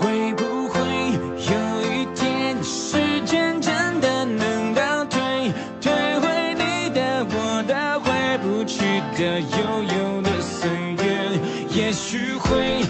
会不会有一天，时间真的能倒退，退回你的、我的、回不去的、悠悠的岁月？也许会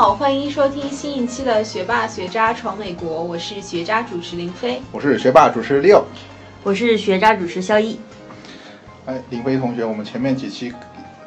好，欢迎收听新一期的《学霸学渣闯美国》，我是学渣主持林飞。我是学霸主持六。我是学渣主持肖毅。哎，林飞同学，我们前面几期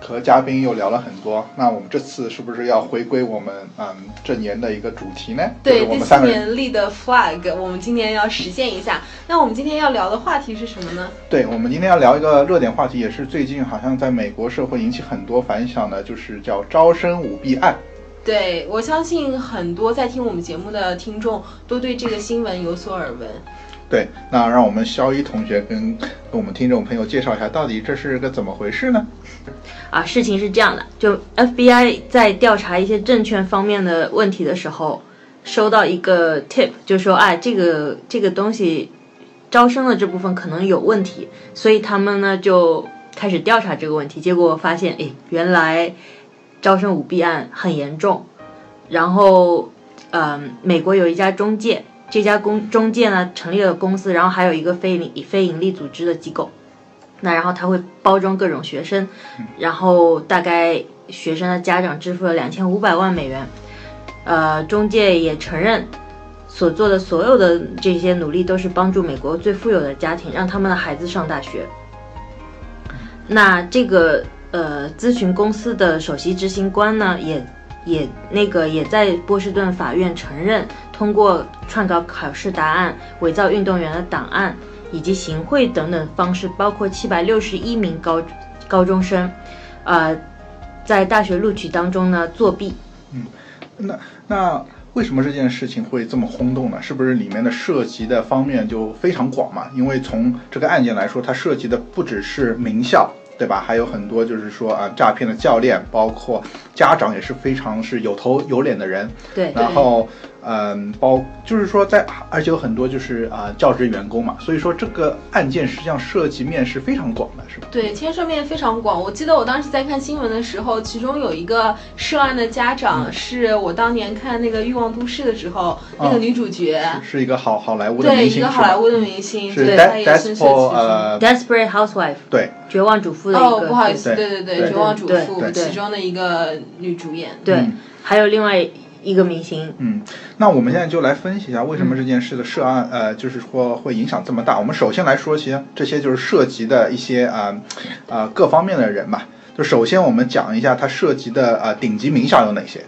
和嘉宾又聊了很多，那我们这次是不是要回归我们嗯这年的一个主题呢？就是对，第四我们三个人。年立的 flag，我们今年要实现一下。那我们今天要聊的话题是什么呢？对，我们今天要聊一个热点话题，也是最近好像在美国社会引起很多反响的，就是叫招生舞弊案。对我相信很多在听我们节目的听众都对这个新闻有所耳闻。对，那让我们肖一同学跟跟我们听众朋友介绍一下，到底这是个怎么回事呢？啊，事情是这样的，就 FBI 在调查一些证券方面的问题的时候，收到一个 tip，就说，哎，这个这个东西招生的这部分可能有问题，所以他们呢就开始调查这个问题，结果发现，哎，原来招生舞弊案很严重，然后，嗯、美国有一家中介，这家公中介呢成立了公司，然后还有一个非盈非盈利组织的机构。那然后他会包装各种学生，然后大概学生的家长支付了两千五百万美元，呃，中介也承认所做的所有的这些努力都是帮助美国最富有的家庭，让他们的孩子上大学。那这个呃咨询公司的首席执行官呢，也也那个也在波士顿法院承认，通过篡稿考试答案、伪造运动员的档案以及行贿等等方式，包括七百六十一名高高中生，呃，在大学录取当中呢作弊。嗯那那为什么这件事情会这么轰动呢？是不是里面的涉及的方面就非常广嘛？因为从这个案件来说，它涉及的不只是名校，对吧？还有很多就是说啊，诈骗的教练，包括家长也是非常是有头有脸的人。对，然后嗯，包就是说在，而且有很多就是啊、教职员工嘛，所以说这个案件实际上涉及面是非常广的，是吧？对，牵涉面非常广。我记得我当时在看新闻的时候，其中有一个涉案的家长，是我当年看那个《欲望都市》的时候，那个女主角，是一个好好莱坞的对，明星，一个好莱坞的明星，是对她也深受 Despo 其中。呃，Desperate Housewife 对，绝望主妇的一个。哦，不好意思，对对对对绝望主妇对对其中的一个女主演。对，嗯还有另外一个明星，嗯，那我们现在就来分析一下为什么这件事的涉案，呃，就是说会影响这么大。我们首先来说些这些就是涉及的一些啊啊、各方面的人吧。就首先我们讲一下它涉及的啊、顶级名校有哪些。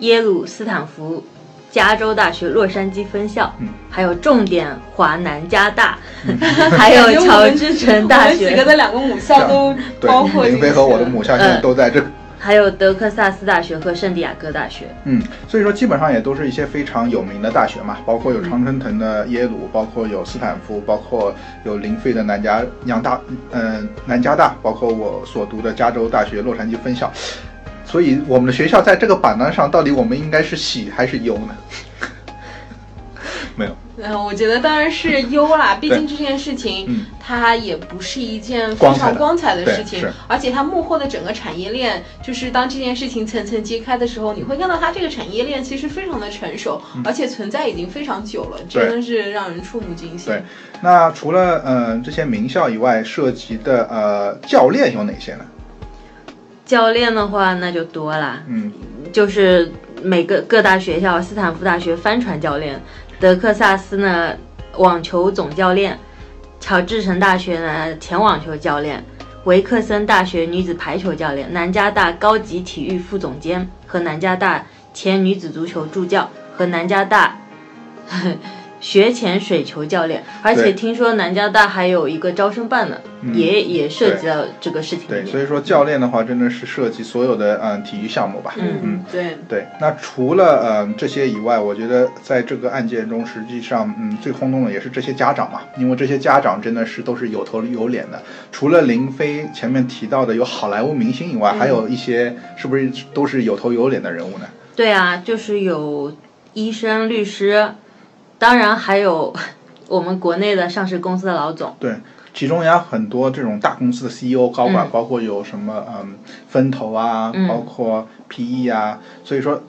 耶鲁、斯坦福、加州大学洛杉矶分校，嗯还有重点华南加大，还有乔治城大我们几个学，的两个母校都包括，林飞和我的母校现在都在这。还有德克萨斯大学和圣地亚哥大学。嗯，所以说基本上也都是一些非常有名的大学嘛，包括有常春藤的耶鲁，包括有斯坦福，包括有林飞的南加洋大，呃，南加大，包括我所读的加州大学洛杉矶分校。所以我们的学校在这个榜单上，到底我们应该是喜还是忧呢？没有，嗯，我觉得当然是优啦，毕竟这件事情嗯。它也不是一件非常光彩的。事情，而且它幕后的整个产业链，就是当这件事情层层揭开的时候，你会看到它这个产业链其实非常的成熟，而且存在已经非常久了，真的是让人触目惊心。对。那除了呃这些名校以外，涉及的呃教练有哪些呢？教练的话那就多啦，嗯，就是每个各大学校，斯坦福大学帆船教练，德克萨斯呢网球总教练，乔治城大学呢前网球教练，维克森大学女子排球教练，南加大高级体育副总监和南加大前女子足球助教和南加大 学前水球教练，而且听说南加大还有一个招生办呢，嗯也也涉及到这个事情里对，所以说教练的话，真的是涉及所有的嗯体育项目吧。嗯嗯，对。对，那除了嗯这些以外，我觉得在这个案件中，实际上嗯最轰动的也是这些家长嘛，因为这些家长真的是都是有头有脸的。除了林飞前面提到的有好莱坞明星以外，还有一些是不是都是有头有脸的人物呢？对啊，就是有医生、律师，当然还有 我们国内的上市公司的老总，对，其中也有很多这种大公司的 CEO 高管，包括有什么嗯分投啊，嗯。包括 PE 啊，所以说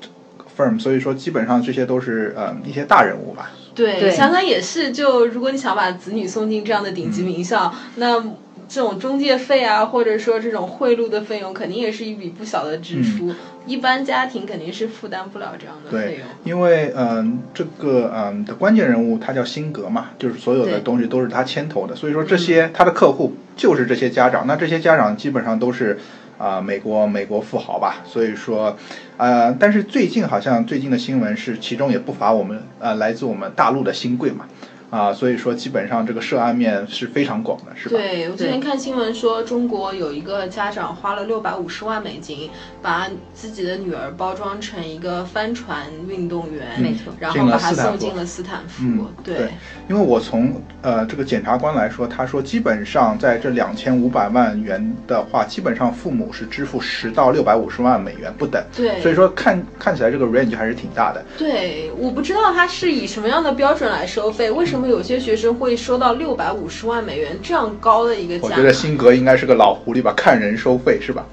firm，所以说基本上这些都是呃一些大人物吧。对，对。想想也是，就如果你想把子女送进这样的顶嗯级名校，那这种中介费啊，或者说这种贿赂的费用，肯定也是一笔不小的支出。一般家庭肯定是负担不了这样的费用。，因为嗯，这个嗯的关键人物他叫辛格嘛，就是所有的东西都是他牵头的，所以说这些他的客户就是这些家长，那这些家长基本上都是啊、美国美国富豪吧，所以说呃，但是最近好像最近的新闻是，其中也不乏我们呃来自我们大陆的新贵嘛。啊，所以说基本上这个涉案面是非常广的，是吧？对，我之前看新闻说，中国有一个家长花了六百五十万美金，把自己的女儿包装成一个帆船运动员，没错然后把她送进了斯坦福。嗯，对，因为我从呃这个检察官来说，他说基本上在这两千五百万元的话，基本上父母是支付十到六百五十万美元不等，对所以说看看起来这个 range 还是挺大的。对，我不知道他是以什么样的标准来收费，为什么有些学生会收到六百五十万美元这样高的一个价？我觉得辛格应该是个老狐狸吧，看人收费是吧？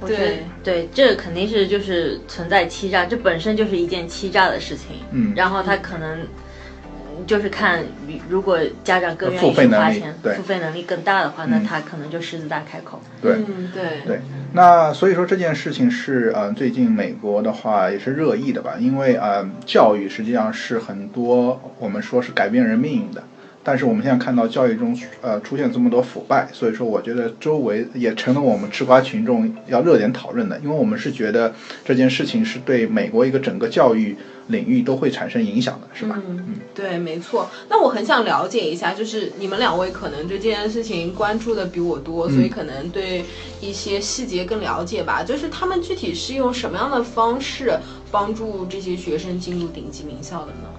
我觉得对对，这肯定是就是存在欺诈，这本身就是一件欺诈的事情。嗯然后他可能嗯就是看，如果家长更愿意付费能力去花钱，对付费能力更大的话，那嗯他可能就狮子大开口。对。嗯，对，对，那所以说这件事情是呃，最近美国的话也是热议的吧，因为呃，教育实际上是很多我们说是改变人命运的，但是我们现在看到教育中呃出现这么多腐败，所以说我觉得周围也成了我们吃瓜群众要热点讨论的，因为我们是觉得这件事情是对美国一个整个教育领域都会产生影响的，是吧？嗯，对，没错。那我很想了解一下，就是你们两位可能对这件事情关注的比我多，所以可能对一些细节更了解吧。就是他们具体是用什么样的方式帮助这些学生进入顶级名校的呢？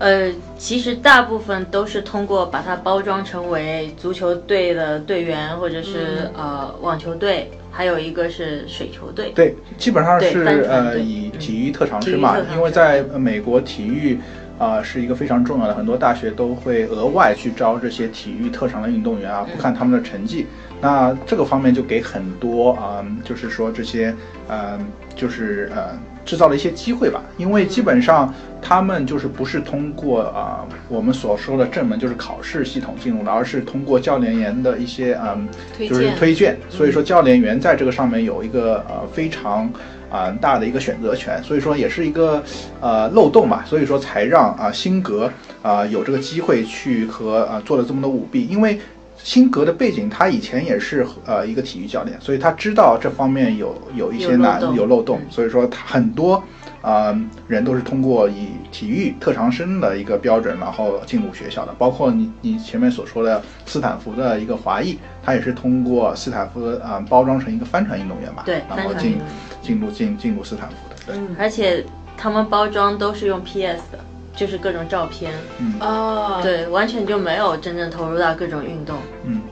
呃，其实大部分都是通过把它包装成为足球队的队员，或者是、嗯呃网球队，还有一个是水球队。对，基本上是呃以嗯体育特长生嘛因为在呃美国体育啊、是一个非常重要的，很多大学都会额外去招这些体育特长的运动员啊，嗯不看他们的成绩。那这个方面就给很多啊、就是说这些呃，就是呃制造了一些机会吧，因为基本上他们就是不是通过啊、我们所说的正门就是考试系统进入的，而是通过教练员的一些嗯、就是推荐，所以说教练员在这个上面有一个呃非常啊、大的一个选择权，所以说也是一个呃漏洞吧，所以说才让啊、辛格啊、有这个机会去和啊、做了这么多舞弊，因为辛格的背景他以前也是呃一个体育教练，所以他知道这方面有有一些难有漏洞。有漏洞，嗯所以说他很多。啊、人都是通过以体育特长生的一个标准，然后进入学校的，包括你你前面所说的斯坦福的一个华裔，他也是通过斯坦福啊、包装成一个帆船运动员吧，对然后进进入进进入斯坦福的，对，嗯，而且他们包装都是用 PS 的，就是各种照片，嗯哦，对，完全就没有真正投入到各种运动。嗯，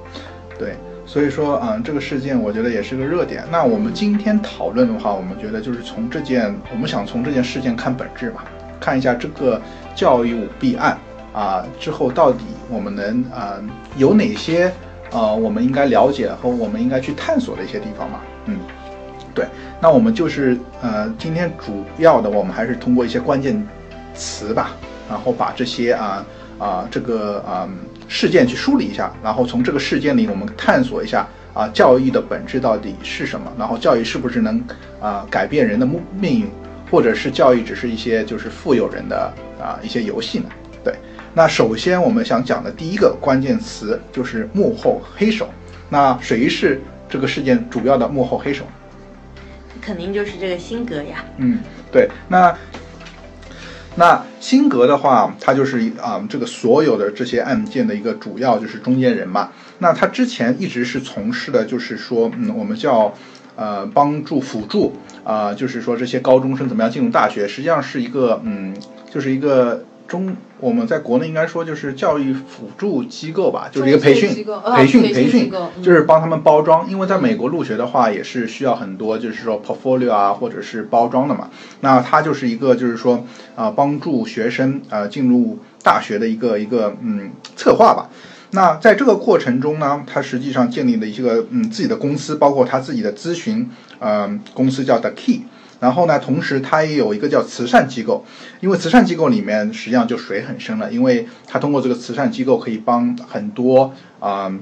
对，所以说嗯、这个事件我觉得也是个热点。那我们今天讨论的话，我们觉得就是从这件，我们想从这件事件看本质嘛，看一下这个教育舞弊案啊、之后到底我们能啊、有哪些呃我们应该了解和我们应该去探索的一些地方嘛，嗯。对，那我们就是呃，今天主要的我们还是通过一些关键词吧，然后把这些啊啊、这个啊、事件去梳理一下，然后从这个事件里我们探索一下啊、教育的本质到底是什么，然后教育是不是能啊、改变人的命命运，或者是教育只是一些就是富有人的啊、一些游戏呢？对，那首先我们想讲的第一个关键词就是幕后黑手，那谁是这个事件主要的幕后黑手？肯定就是这个辛格呀，嗯，对，那那辛格的话，他就是啊、这个所有的这些案件的一个主要就是中间人嘛。那他之前一直是从事的，就是说，嗯，我们叫呃帮助辅助啊、就是说这些高中生怎么样进入大学，实际上是一个嗯，就是一个中我们在国内应该说就是教育辅助机构吧，就是一个培训机构啊培训培训就是帮他们包装。因为在美国入学的话，也是需要很多就是说 portfolio 啊，或者是包装的嘛。那它就是一个就是说啊、帮助学生呃进入大学的一个一个嗯策划吧。那在这个过程中呢，他实际上建立了一个嗯自己的公司，包括他自己的咨询呃公司叫 The Key。然后呢，同时他也有一个叫慈善机构，因为慈善机构里面实际上就水很深了，因为他通过这个慈善机构可以帮很多啊。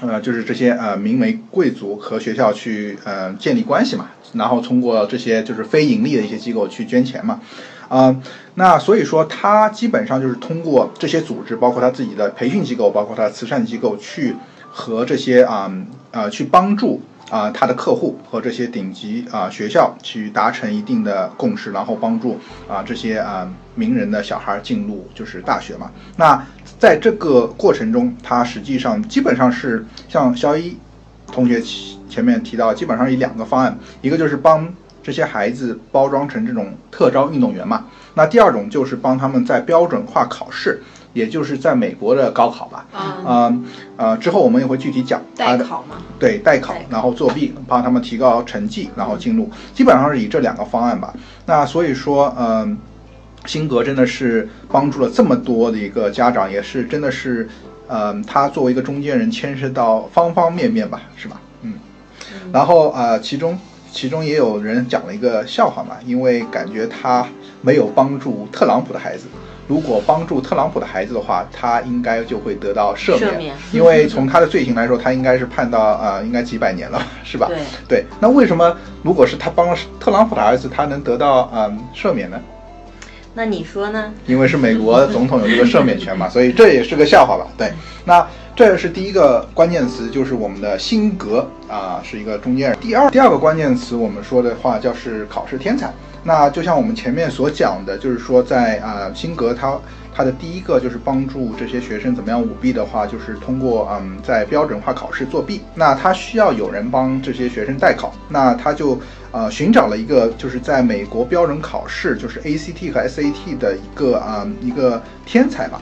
呃，就是这些呃名门贵族和学校去呃建立关系嘛，然后通过这些就是非盈利的一些机构去捐钱嘛，啊、那所以说他基本上就是通过这些组织，包括他自己的培训机构，包括他的慈善机构去和这些啊呃去帮助啊、他的客户和这些顶级啊、学校去达成一定的共识，然后帮助啊、这些啊、名人的小孩进入就是大学嘛。那在这个过程中，他实际上基本上是像肖一同学前面提到，基本上有两个方案，一个就是帮这些孩子包装成这种特招运动员嘛，那第二种就是帮他们在标准化考试，也就是在美国的高考吧，嗯，呃呃，之后我们也会具体讲代考嘛，对代考代考，然后作弊，帮他们提高成绩，然后进入，基本上是以这两个方案吧。那所以说，嗯、辛格真的是帮助了这么多的一个家长，也是真的是，嗯、他作为一个中间人，牵涉到方方面面吧，是吧？嗯，然后呃，其中其中也有人讲了一个笑话嘛，因为感觉他没有帮助特朗普的孩子。如果帮助特朗普的孩子的话，他应该就会得到赦免，赦免因为从他的罪行来说，他应该是判到呃，应该几百年了，是吧？对对，那为什么如果是他帮了特朗普的儿子，他能得到嗯赦免呢？那你说呢？因为是美国总统有这个赦免权嘛，所以这也是个笑话吧？对，那这是第一个关键词，就是我们的辛格啊，是一个中间人。第二第二个关键词，我们说的话叫是考试天才。那就像我们前面所讲的，就是说在啊辛格他他的第一个就是帮助这些学生怎么样舞弊的话，就是通过嗯在标准化考试作弊。那他需要有人帮这些学生代考，那他就呃寻找了一个就是在美国标准考试就是 ACT 和 SAT 的一个啊、一个天才吧。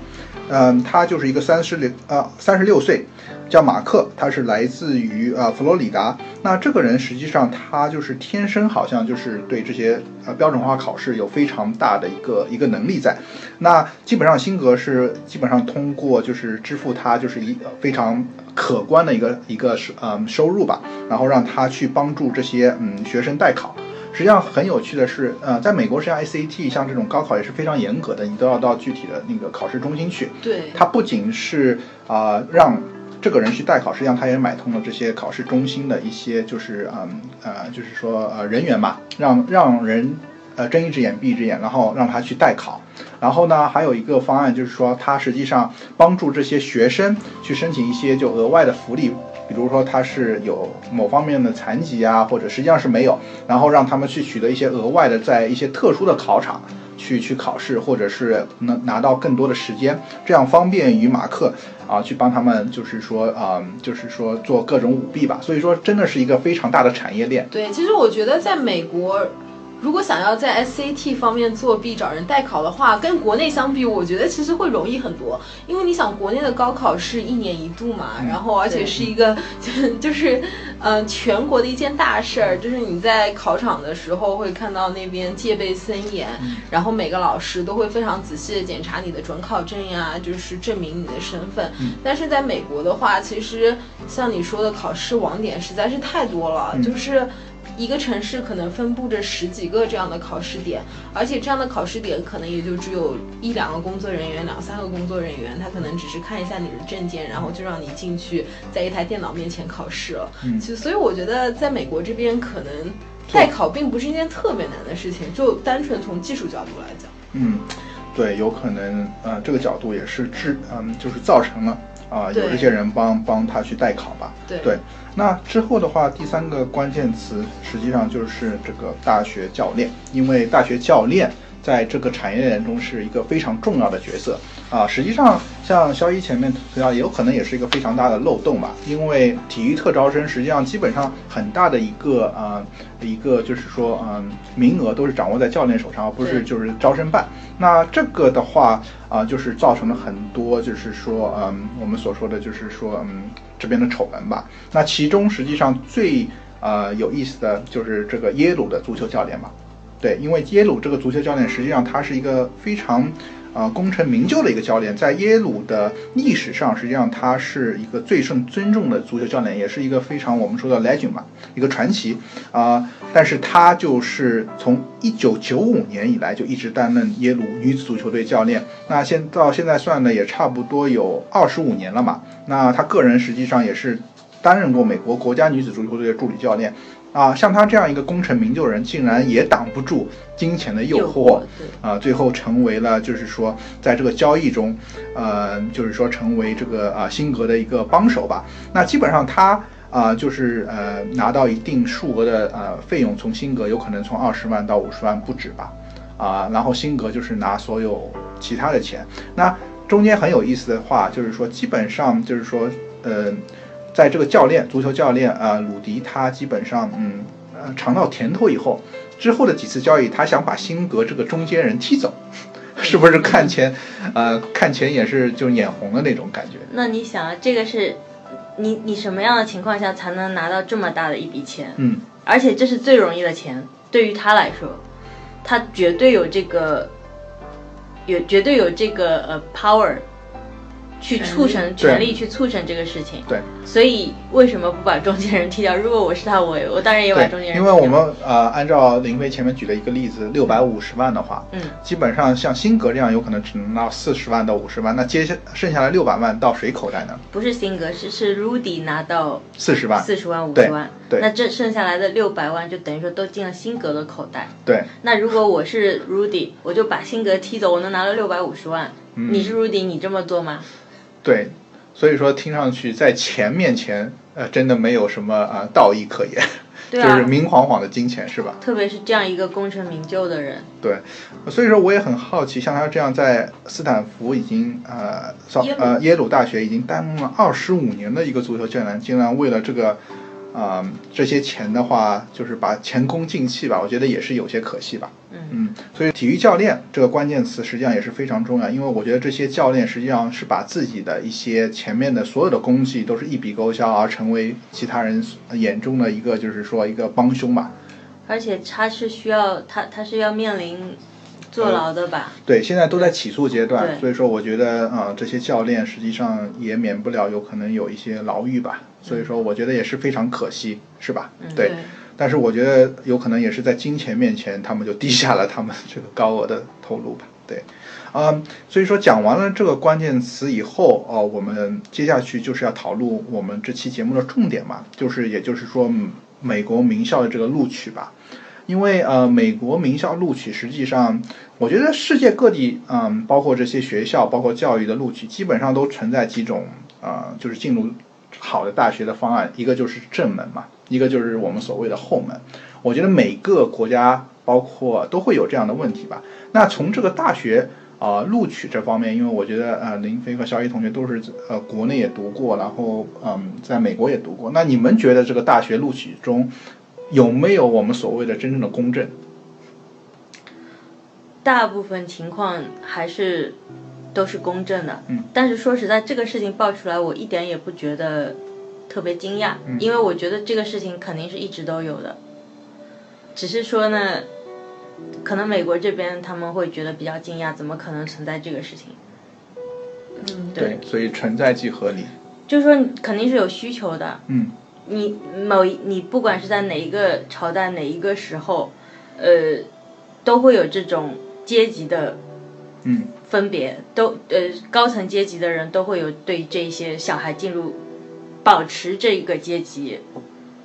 嗯，他就是一个三十六呃三十六岁，叫马克，他是来自于呃佛罗里达。那这个人实际上他就是天生好像就是对这些呃标准化考试有非常大的一个一个能力在。那基本上辛格是基本上通过就是支付他就是一非常可观的一个一个收嗯收入吧，然后让他去帮助这些嗯学生代考。实际上很有趣的是，呃，在美国实际上 SAT 像这种高考也是非常严格的，你都要到具体的那个考试中心去。对，它不仅是啊、让这个人去代考，实际上他也买通了这些考试中心的一些就是嗯呃就是说呃人员吧，让让人呃睁一只眼闭一只眼，然后让他去代考。然后呢，还有一个方案就是说，他实际上帮助这些学生去申请一些就额外的福利，比如说他是有某方面的残疾啊，或者实际上是没有，然后让他们去取得一些额外的在一些特殊的考场去去考试，或者是能拿到更多的时间，这样方便于马克啊去帮他们，就是说啊、就是说做各种舞弊吧。所以说，真的是一个非常大的产业链。对，其实我觉得在美国，如果想要在 SAT 方面作弊找人代考的话，跟国内相比，我觉得其实会容易很多。因为你想，国内的高考是一年一度嘛，然后而且是一个就 就是呃全国的一件大事儿，就是你在考场的时候会看到那边戒备森严，然后每个老师都会非常仔细的检查你的准考证呀，就是证明你的身份。但是在美国的话，其实像你说的考试网点实在是太多了，嗯就是。一个城市可能分布着十几个这样的考试点，而且这样的考试点可能也就只有一两个工作人员、两三个工作人员，他可能只是看一下你的证件，然后就让你进去，在一台电脑面前考试了。嗯其实，所以我觉得在美国这边可能代考并不是一件特别难的事情，就单纯从技术角度来讲。嗯，对，有可能呃这个角度也是致嗯就是造成了啊、有对这些人帮帮他去代考吧。对对，那之后的话，第三个关键词实际上就是这个大学教练，因为大学教练在这个产业链中是一个非常重要的角色。啊。实际上，像肖一前面提到，也有可能也是一个非常大的漏洞吧，因为体育特招生实际上基本上很大的一个啊一个就是说嗯名额都是掌握在教练手上，而不是就是招生办。那这个的话啊、就是造成了很多就是说嗯我们所说的就是说嗯这边的丑闻吧。那其中实际上最呃有意思的就是这个耶鲁的足球教练嘛。对，因为耶鲁这个足球教练，实际上他是一个非常，呃，功成名就的一个教练，在耶鲁的历史上，实际上他是一个最受尊重的足球教练，也是一个非常我们说的 legend 嘛，一个传奇啊、但是他就是从一九九五年以来就一直担任耶鲁女子足球队教练，那现到现在算呢，也差不多有二十五年了嘛。那他个人实际上也是担任过美国国家女子足球队的助理教练。啊，像他这样一个功成名就的人，竟然也挡不住金钱的诱惑，对，啊，最后成为了就是说，在这个交易中，呃，就是说成为这个啊辛格的一个帮手吧。那基本上他啊、就是呃拿到一定数额的呃费用，从辛格有可能从二十万到五十万不止吧，啊，然后辛格就是拿所有其他的钱。那中间很有意思的话，就是说基本上就是说，呃，在这个教练足球教练呃鲁迪他基本上嗯呃尝到甜头以后，之后的几次交易，他想把辛格这个中间人踢走，是不是看钱，呃，看钱也是就眼红的那种感觉？那你想啊，这个是你你什么样的情况下才能拿到这么大的一笔钱？嗯，而且这是最容易的钱，对于他来说，他绝对有这个，有绝对有这个呃 power，去促成对权力去促成这个事情。对，所以为什么不把中间人踢掉？如果我是他，我我当然也把中间，人踢掉。因为我们呃按照林飞前面举的一个例子，六百五十万的话，嗯，基本上像辛格这样有可能只能拿到四十万到五十万，那接下剩下来六百万到谁口袋呢？不是辛格，是是 Rudy 拿到四十万，四十万五对十万，对那这剩下来的六百万就等于说都进了辛格的口袋。对，那如果我是 Rudy，我就把辛格踢走，我能拿到六百五十万。嗯你是 Rudy，你这么做吗？对，所以说听上去在钱面前，呃，真的没有什么啊、呃道义可言，对啊就是，明晃晃的金钱是吧？特别是这样一个功成名就的人，对，所以说我也很好奇，像他这样在斯坦福已经呃上呃耶鲁大学已经担任了二十五年的一个足球教练，竟然为了这个啊、呃这些钱的话，就是把前功尽弃吧，我觉得也是有些可惜吧。嗯嗯，所以体育教练这个关键词实际上也是非常重要，因为我觉得这些教练实际上是把自己的一些前面的所有的功绩都是一笔勾销，而成为其他人眼中的一个就是说一个帮凶吧。而且他是需要他他是要面临坐牢的吧？对，现在都在起诉阶段，所以说我觉得啊、呃这些教练实际上也免不了有可能有一些牢狱吧，所以说我觉得也是非常可惜，是吧？对。但是我觉得有可能也是在金钱面前，他们就低下了他们这个高额的投入吧。对，嗯，所以说讲完了这个关键词以后，哦，我们接下去就是要讨论我们这期节目的重点嘛，就是也就是说嗯美国名校的这个录取吧。因为呃，美国名校录取实际上，我觉得世界各地，嗯，包括这些学校，包括教育的录取，基本上都存在几种，呃，就是进入好的大学的方案，一个就是正门嘛，一个就是我们所谓的后门。我觉得每个国家包括都会有这样的问题吧。那从这个大学啊、录取这方面，因为我觉得呃林飞和肖一同学都是呃国内也读过，然后嗯在美国也读过。那你们觉得这个大学录取中有没有我们所谓的真正的公正？大部分情况还是都是公正的。嗯。但是说实在，这个事情爆出来，我一点也不觉得特别惊讶，嗯因为我觉得这个事情肯定是一直都有的，只是说呢，可能美国这边他们会觉得比较惊讶，怎么可能存在这个事情？嗯，对，所以存在即合理。就是说肯定是有需求的，嗯你某一你不管是在哪一个朝代哪一个时候，呃，都会有这种阶级的嗯分别，都呃高层阶级的人都会有对这些小孩进入保持这个阶级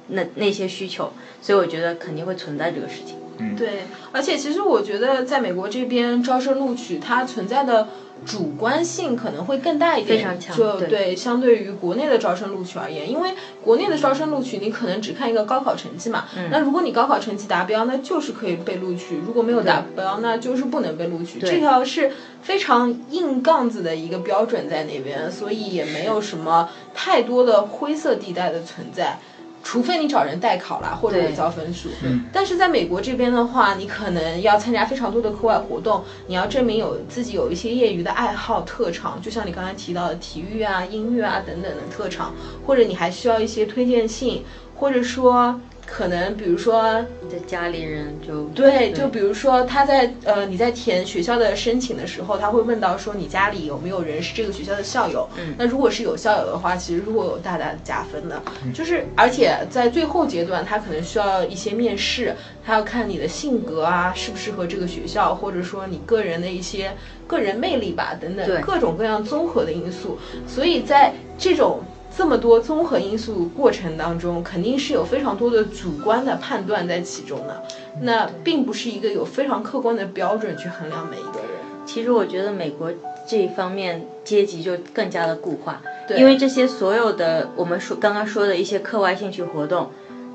那那些需求，所以我觉得肯定会存在这个事情。嗯对，而且其实我觉得在美国这边招生录取它存在的主观性可能会更大一点，非常强就对。相对于国内的招生录取而言，因为国内的招生录取你可能只看一个高考成绩嘛，嗯。那如果你高考成绩达标，那就是可以被录取；如果没有达标，那就是不能被录取。这条是非常硬杠子的一个标准在那边，所以也没有什么太多的灰色地带的存在。除非你找人代考啦，或者对伪造分数。嗯但是在美国这边的话，你可能要参加非常多的课外活动，你要证明有自己有一些业余的爱好特长，就像你刚才提到的体育啊、音乐啊等等的特长，或者你还需要一些推荐信，或者说可能比如说你的家里人就对，就比如说他在呃你在填学校的申请的时候，他会问到说你家里有没有人是这个学校的校友。嗯那如果是有校友的话，其实如果有大大的加分的。就是而且在最后阶段，他可能需要一些面试，他要看你的性格啊，适不适合这个学校，或者说你个人的一些个人魅力吧，等等各种各样综合的因素。所以在这种这么多综合因素过程当中，肯定是有非常多的主观的判断在其中的。那并不是一个有非常客观的标准去衡量每一个人。其实我觉得美国这一方面阶级就更加的固化，对因为这些所有的我们说刚刚说的一些课外兴趣活动，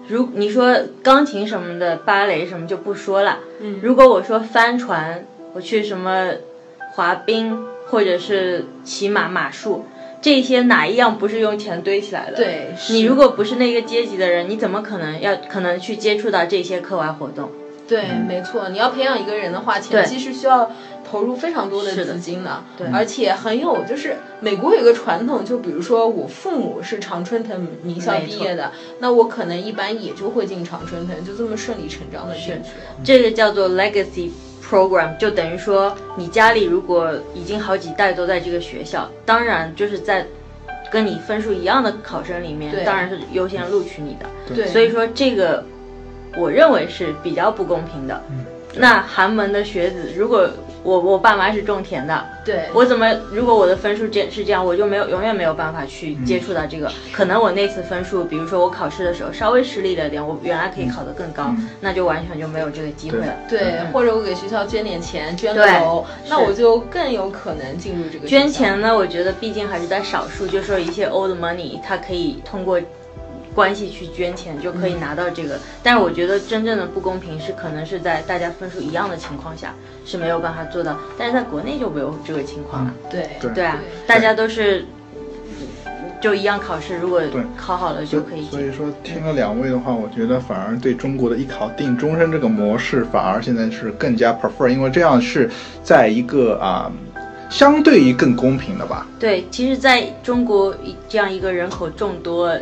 如你说钢琴什么的、芭蕾什么就不说了。嗯如果我说帆船，我去什么滑冰或者是骑马马术，这些哪一样不是用钱堆起来的？对，你如果不是那个阶级的人，你怎么可能要可能去接触到这些课外活动？对，没错，你要培养一个人的话，前期是需要投入非常多的资金的，对而且很有就是美国有一个传统，就比如说我父母是常春藤名校毕业的，那我可能一般也就会进常春藤，就这么顺理成章的进去了。这个叫做 legacy program，就等于说你家里如果已经好几代都在这个学校，当然就是在跟你分数一样的考生里面，当然是优先录取你的。对，所以说这个我认为是比较不公平的。那寒门的学子，如果我我爸妈是种田的，对，我怎么如果我的分数这是这样，我就没有永远没有办法去接触到这个。可能我那次分数，比如说我考试的时候稍微失利了点，我原来可以考得更高，那就完全就没有这个机会了。对，或者我给学校捐点钱，捐个楼，那我就更有可能进入这个捐钱呢，我觉得毕竟还是在少数，就说一些 old money，它可以通过关系去捐钱就可以拿到这个。但是我觉得真正的不公平是可能是在大家分数一样的情况下是没有办法做到，但是在国内就没有这个情况了。对对对啊，大家都是就一样考试，如果考好了就可以进。所以说，听了两位的话，我觉得反而对中国的艺考定终身这个模式，反而现在是更加 prefer，因为这样是在一个啊、相对于更公平的吧。对，其实在中国一这样一个人口众多，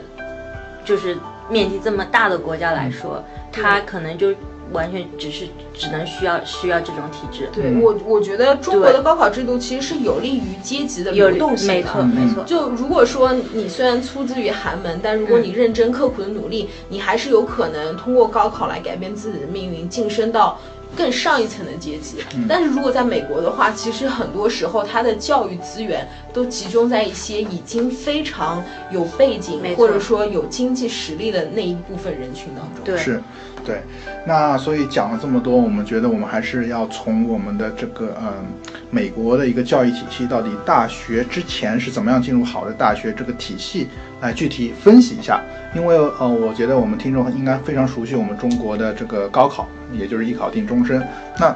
就是面积这么大的国家来说，它可能就完全只是只能需要需要这种体制。对嗯我，我觉得中国的高考制度其实是有利于阶级的有流动性的。没错没错，就如果说你虽然出自于寒门，但如果你认真刻苦的努力，你还是有可能通过高考来改变自己的命运，晋升到更上一层的阶级。但是如果在美国的话，其实很多时候它的教育资源都集中在一些已经非常有背景或者说有经济实力的那一部分人群当中。对是，对。那所以讲了这么多，我们觉得我们还是要从我们的这个嗯美国的一个教育体系，到底大学之前是怎么样进入好的大学这个体系来具体分析一下。因为呃，我觉得我们听众应该非常熟悉我们中国的这个高考，也就是艺考定终身。那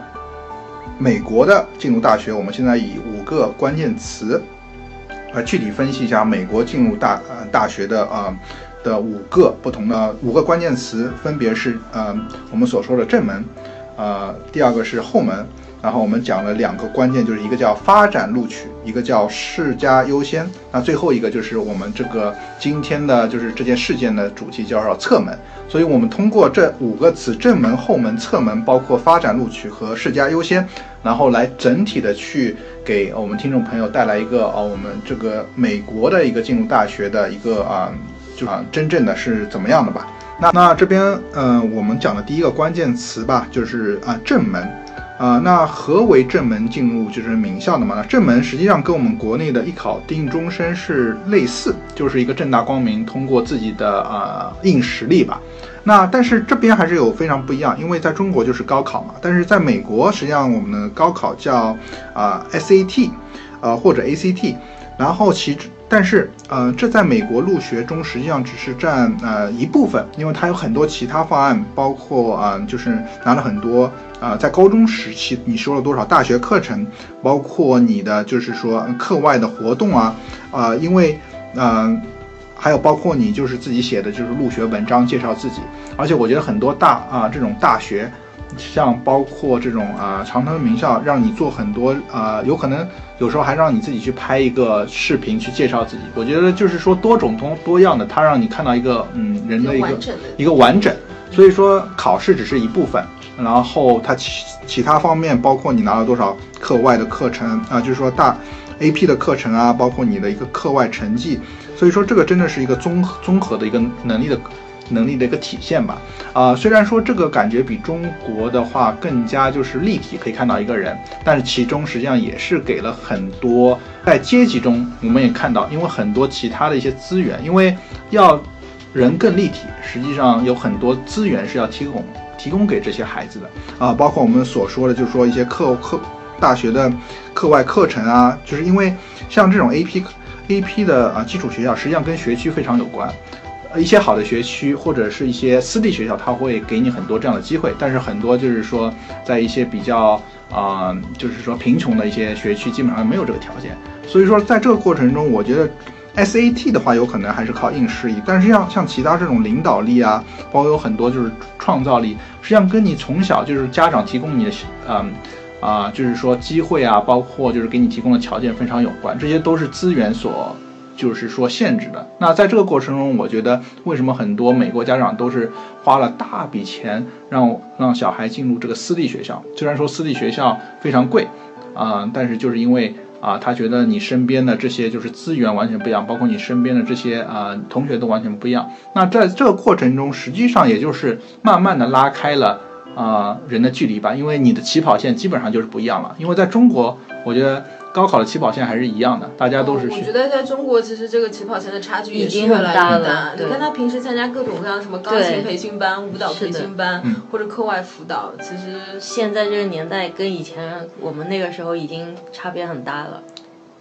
美国的进入大学，我们现在以五个关键词来具体分析一下美国进入大呃大学的呃的五个不同的五个关键词，分别是呃我们所说的正门，呃第二个是后门，然后我们讲了两个关键，就是一个叫发展录取，一个叫世家优先，那最后一个就是我们这个今天的就是这件事件的主题叫做侧门。所以我们通过这五个词正门、后门、侧门，包括发展录取和世家优先，然后来整体的去给我们听众朋友带来一个啊我们这个美国的一个进入大学的一个啊、就啊、真正的是怎么样的吧。那那这边呃我们讲的第一个关键词吧，就是啊正门。啊、那何为正门进入就是名校的嘛？那正门实际上跟我们国内的艺考定终身是类似，就是一个正大光明通过自己的呃硬实力吧。那但是这边还是有非常不一样，因为在中国就是高考嘛，但是在美国实际上我们的高考叫啊、SAT，呃或者 ACT，然后其但是呃这在美国入学中实际上只是占呃一部分，因为它有很多其他方案，包括啊、呃就是拿了很多啊、在高中时期你修了多少大学课程，包括你的就是说课外的活动啊，啊、因为嗯。还有包括你就是自己写的就是入学文章介绍自己，而且我觉得很多大啊、这种大学，像包括这种啊、常春名校，让你做很多啊、有可能有时候还让你自己去拍一个视频去介绍自己。我觉得就是说多种多多样的，它让你看到一个嗯人的一个一个完整。所以说考试只是一部分，然后它其其他方面包括你拿了多少课外的课程啊、就是说大 AP 的课程啊，包括你的一个课外成绩。所以说这个真的是一个综综合的一个能力的能力的一个体现吧。啊、虽然说这个感觉比中国的话更加就是立体，可以看到一个人，但是其中实际上也是给了很多在阶级中我们也看到，因为很多其他的一些资源，因为要人更立体，实际上有很多资源是要提供提供给这些孩子的啊，包括我们所说的，就是说一些课课大学的课外课程啊，就是因为像这种 AP A P 的啊基础学校实际上跟学区非常有关，一些好的学区或者是一些私立学校，它会给你很多这样的机会，但是很多就是说在一些比较啊、就是说贫穷的一些学区，基本上没有这个条件。所以说在这个过程中，我觉得 S A T 的话有可能还是靠硬实力，但是像像其他这种领导力啊，包括有很多就是创造力，实际上跟你从小就是家长提供你的嗯。啊，就是说机会啊，包括就是给你提供的条件非常有关，这些都是资源所就是说限制的。那在这个过程中，我觉得为什么很多美国家长都是花了大笔钱让让小孩进入这个私立学校？虽然说私立学校非常贵，啊、但是就是因为啊，他觉得你身边的这些就是资源完全不一样，包括你身边的这些啊、同学都完全不一样。那在这个过程中，实际上也就是慢慢的拉开了。啊、人的距离吧，因为你的起跑线基本上就是不一样了。因为在中国，我觉得高考的起跑线还是一样的，大家都是我觉得在中国，其实这个起跑线的差距也已经很是越来越大了你看他平时参加各种各样的什么钢琴培训班、舞蹈培训班嗯，或者课外辅导，其实现在这个年代跟以前我们那个时候已经差别很大了。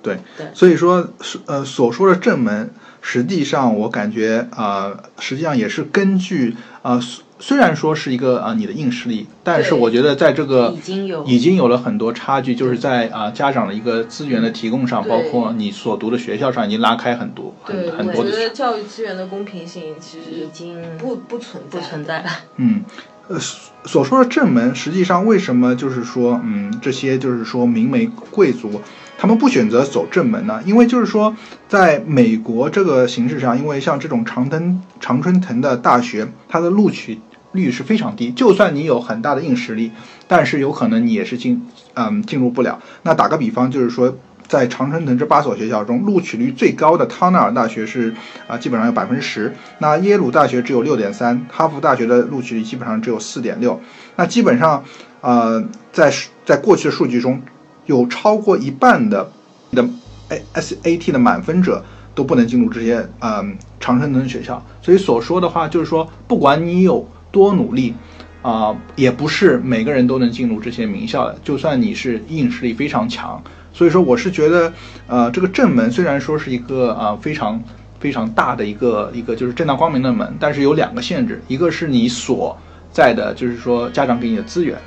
对对所以说是呃所说的正门，实际上我感觉啊、呃实际上也是根据啊、呃虽虽然说是一个啊、呃你的硬实力，但是我觉得在这个已经有已经有了很多差距，就是在啊、家长的一个资源的提供上，包括你所读的学校上，已经拉开很多对，很很多的我觉得教育资源的公平性其实已经不不存不存在了。嗯，呃，所所说的正门，实际上为什么就是说，嗯，这些就是说名门贵族，他们不选择走正门呢？因为就是说，在美国这个形式上，因为像这种常登常春藤的大学，它的录取率是非常低，就算你有很大的硬实力，但是有可能你也是进嗯进入不了。那打个比方，就是说。在常春藤这八所学校中，录取率最高的康奈尔大学是啊、基本上有百分之十，那耶鲁大学只有六点三，哈佛大学的录取率基本上只有四点六。那基本上，呃，在在过去的数据中，有超过一半的的 A S A T 的满分者都不能进入这些嗯、常春藤学校。所以所说的话就是说，不管你有多努力。啊、也不是每个人都能进入这些名校的，就算你是硬实力非常强，所以说我是觉得，呃，这个正门虽然说是一个啊、非常非常大的一个一个就是正大光明的门，但是有两个限制，一个是你所在的就是说家长给你的资源，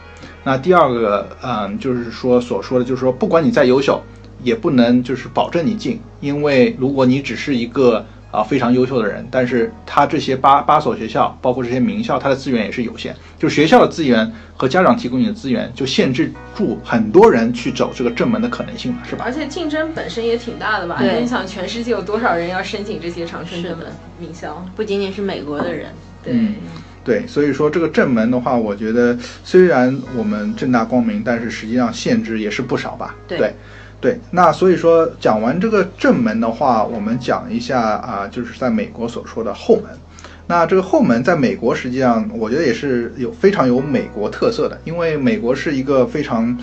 那第二个嗯、就是说所说的就是说不管你再优秀，也不能就是保证你进，因为如果你只是一个啊非常优秀的人，但是他这些八八所学校，包括这些名校，它的资源也是有限，就是学校的资源和家长提供你的资源，就限制住很多人去走这个正门的可能性了，是吧？而且竞争本身也挺大的吧？对你想，全世界有多少人要申请这些常春藤的名校？不仅仅是美国的人，对，嗯对，所以说这个正门的话，我觉得虽然我们正大光明，但是实际上限制也是不少吧？对对对那所以说讲完这个正门的话，我们讲一下啊、就是在美国所说的后门。那这个后门在美国实际上我觉得也是有非常有美国特色的，因为美国是一个非常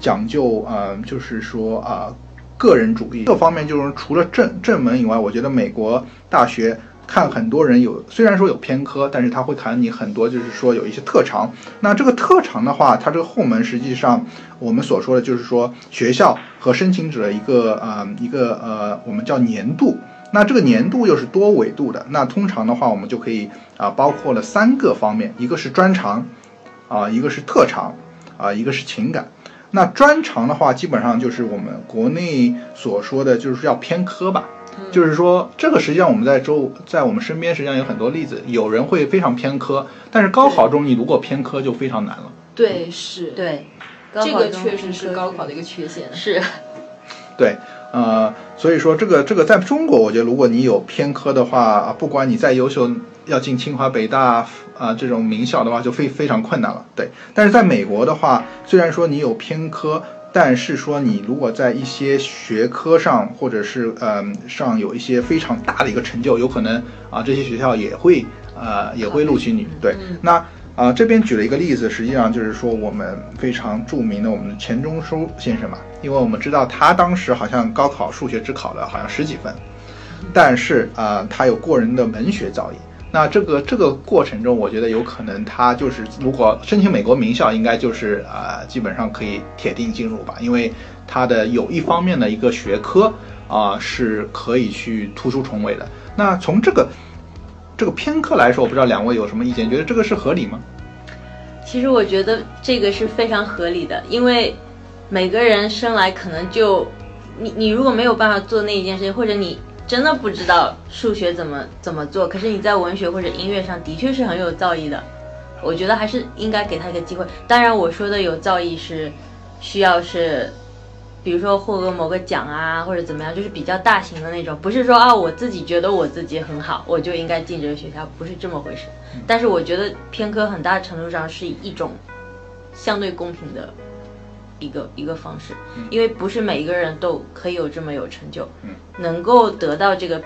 讲究啊、就是说啊、个人主义各方面，就是除了正正门以外，我觉得美国大学看很多人有虽然说有偏科，但是他会看你很多就是说有一些特长。那这个特长的话，它这个后门实际上我们所说的就是说学校和申请者一个呃一个呃我们叫年度。那这个年度又是多维度的，那通常的话，我们就可以啊、包括了三个方面，一个是专长，啊、一个是特长，啊、一个是情感。那专长的话，基本上就是我们国内所说的，就是要偏科吧。就是说，这个实际上我们在周在我们身边实际上有很多例子，有人会非常偏科，但是高考中你如果偏科就非常难了。对，是，对，这个确实是高考的一个缺陷。是 对，呃，所以说这个这个在中国，我觉得如果你有偏科的话，啊不管你再优秀，要进清华、北大啊、这种名校的话，就非非常困难了。对，但是在美国的话，虽然说你有偏科，但是说你如果在一些学科上或者是嗯、上有一些非常大的一个成就，有可能啊这些学校也会呃也会录取你。对，那。啊、这边举了一个例子，实际上就是说我们非常著名的我们的钱钟书先生嘛，因为我们知道他当时好像高考数学只考了好像十几分，但是啊、他有过人的文学造诣。那这个这个过程中，我觉得有可能他就是如果申请美国名校，应该就是啊、基本上可以铁定进入吧，因为他的有一方面的一个学科啊、是可以去突出重围的。那从这个这个偏科来说，我不知道两位有什么意见？觉得这个是合理吗？其实我觉得这个是非常合理的，因为每个人生来可能就你你如果没有办法做那一件事情，或者你真的不知道数学怎么怎么做，可是你在文学或者音乐上的确是很有造诣的，我觉得还是应该给他一个机会。当然，我说的有造诣是需要是。比如说获得某个奖啊，或者怎么样，就是比较大型的那种，不是说啊我自己觉得我自己很好，我就应该进这个学校，不是这么回事。但是我觉得偏科很大程度上是一种相对公平的一个一个方式，因为不是每一个人都可以有这么有成就，嗯。能够得到这个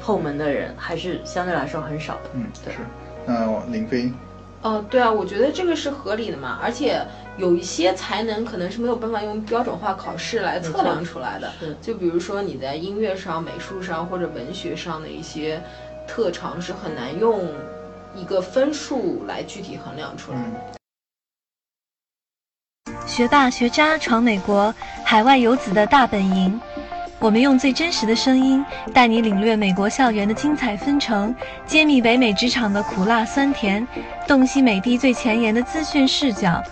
后门的人还是相对来说很少的。嗯，是。那林飞，哦，对啊，我觉得这个是合理的嘛，而且有一些才能可能是没有办法用标准化考试来测量出来的。是，就比如说你在音乐上、美术上或者文学上的一些特长是很难用一个分数来具体衡量出来的。学霸学渣闯美国，海外游子的大本营。我们用最真实的声音，带你领略美国校园的精彩纷呈，揭秘北美职场的苦辣酸甜，洞悉美的最前沿的资讯视角。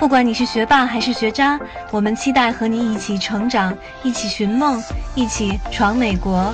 不管你是学霸还是学渣，我们期待和你一起成长，一起寻梦，一起闯美国。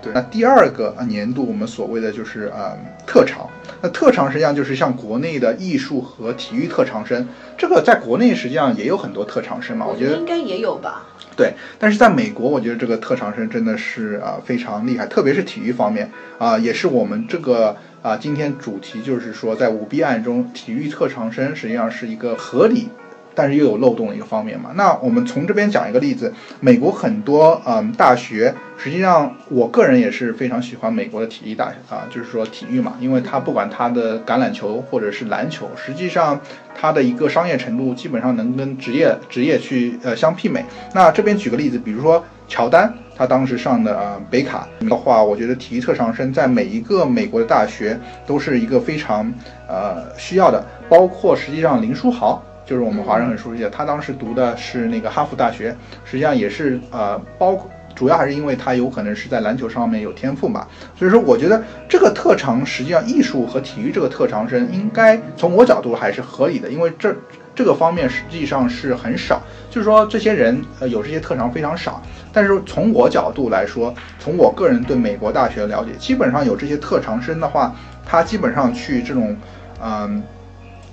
对，那第二个呃年度我们所谓的就是呃特长，那特长实际上就是像国内的艺术和体育特长生，这个在国内实际上也有很多特长生嘛，我觉得应该也有吧。对，但是在美国，我觉得这个特长生真的是啊、非常厉害，特别是体育方面啊、也是我们这个啊、今天主题就是说，在舞弊案中，体育特长生实际上是一个合理。但是又有漏洞的一个方面嘛。那我们从这边讲一个例子，美国很多嗯大学，实际上我个人也是非常喜欢美国的体育大啊，就是说体育嘛，因为它不管它的橄榄球或者是篮球，实际上它的一个商业程度基本上能跟职业职业去呃相媲美。那这边举个例子，比如说乔丹，他当时上的啊、北卡的话，我觉得体育特长生在每一个美国的大学都是一个非常呃需要的，包括实际上林书豪。就是我们华人很熟悉的，他当时读的是那个哈佛大学，实际上也是呃，包括主要还是因为他有可能是在篮球上面有天赋嘛，所以说我觉得这个特长实际上艺术和体育这个特长生应该从我角度还是合理的，因为这这个方面实际上是很少，就是说这些人呃有这些特长非常少，但是从我角度来说，从我个人对美国大学的了解，基本上有这些特长生的话，他基本上去这种嗯。呃，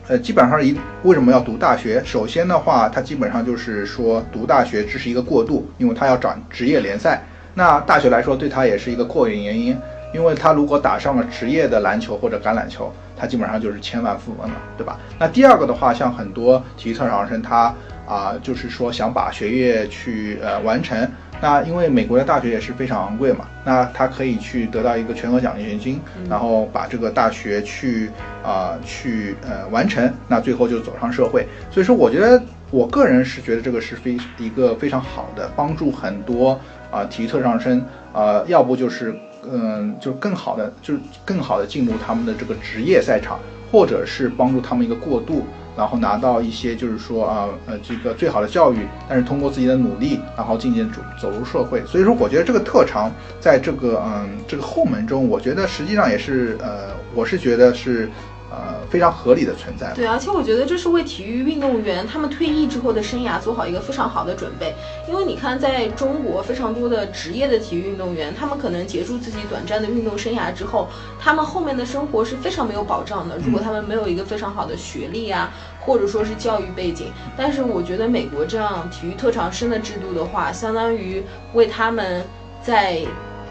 呃基本上一为什么要读大学？首先的话，他基本上就是说读大学只是一个过渡，因为他要转职业联赛。那大学来说，对他也是一个过眼原因，因为他如果打上了职业的篮球或者橄榄球，他基本上就是千万富翁了，对吧？那第二个的话，像很多体育特长生，他啊、就是说想把学业去呃完成，那因为美国的大学也是非常昂贵嘛，那他可以去得到一个全额奖学金，然后把这个大学去啊、去呃完成，那最后就走上社会。所以说，我觉得我个人是觉得这个是非一个非常好的，帮助很多啊、体育特长生啊、要不就是嗯、就更好的就是更好的进入他们的这个职业赛场，或者是帮助他们一个过渡。然后拿到一些就是说啊呃这个最好的教育，但是通过自己的努力，然后渐渐走走入社会。所以说，我觉得这个特长在这个嗯这个后门中，我觉得实际上也是呃我是觉得是呃非常合理的存在。对，而且我觉得这是为体育运动员他们退役之后的生涯做好一个非常好的准备。因为你看，在中国非常多的职业的体育运动员，他们可能结束自己短暂的运动生涯之后，他们后面的生活是非常没有保障的。如果他们没有一个非常好的学历啊，或者说是教育背景，但是我觉得美国这样体育特长生的制度的话，相当于为他们在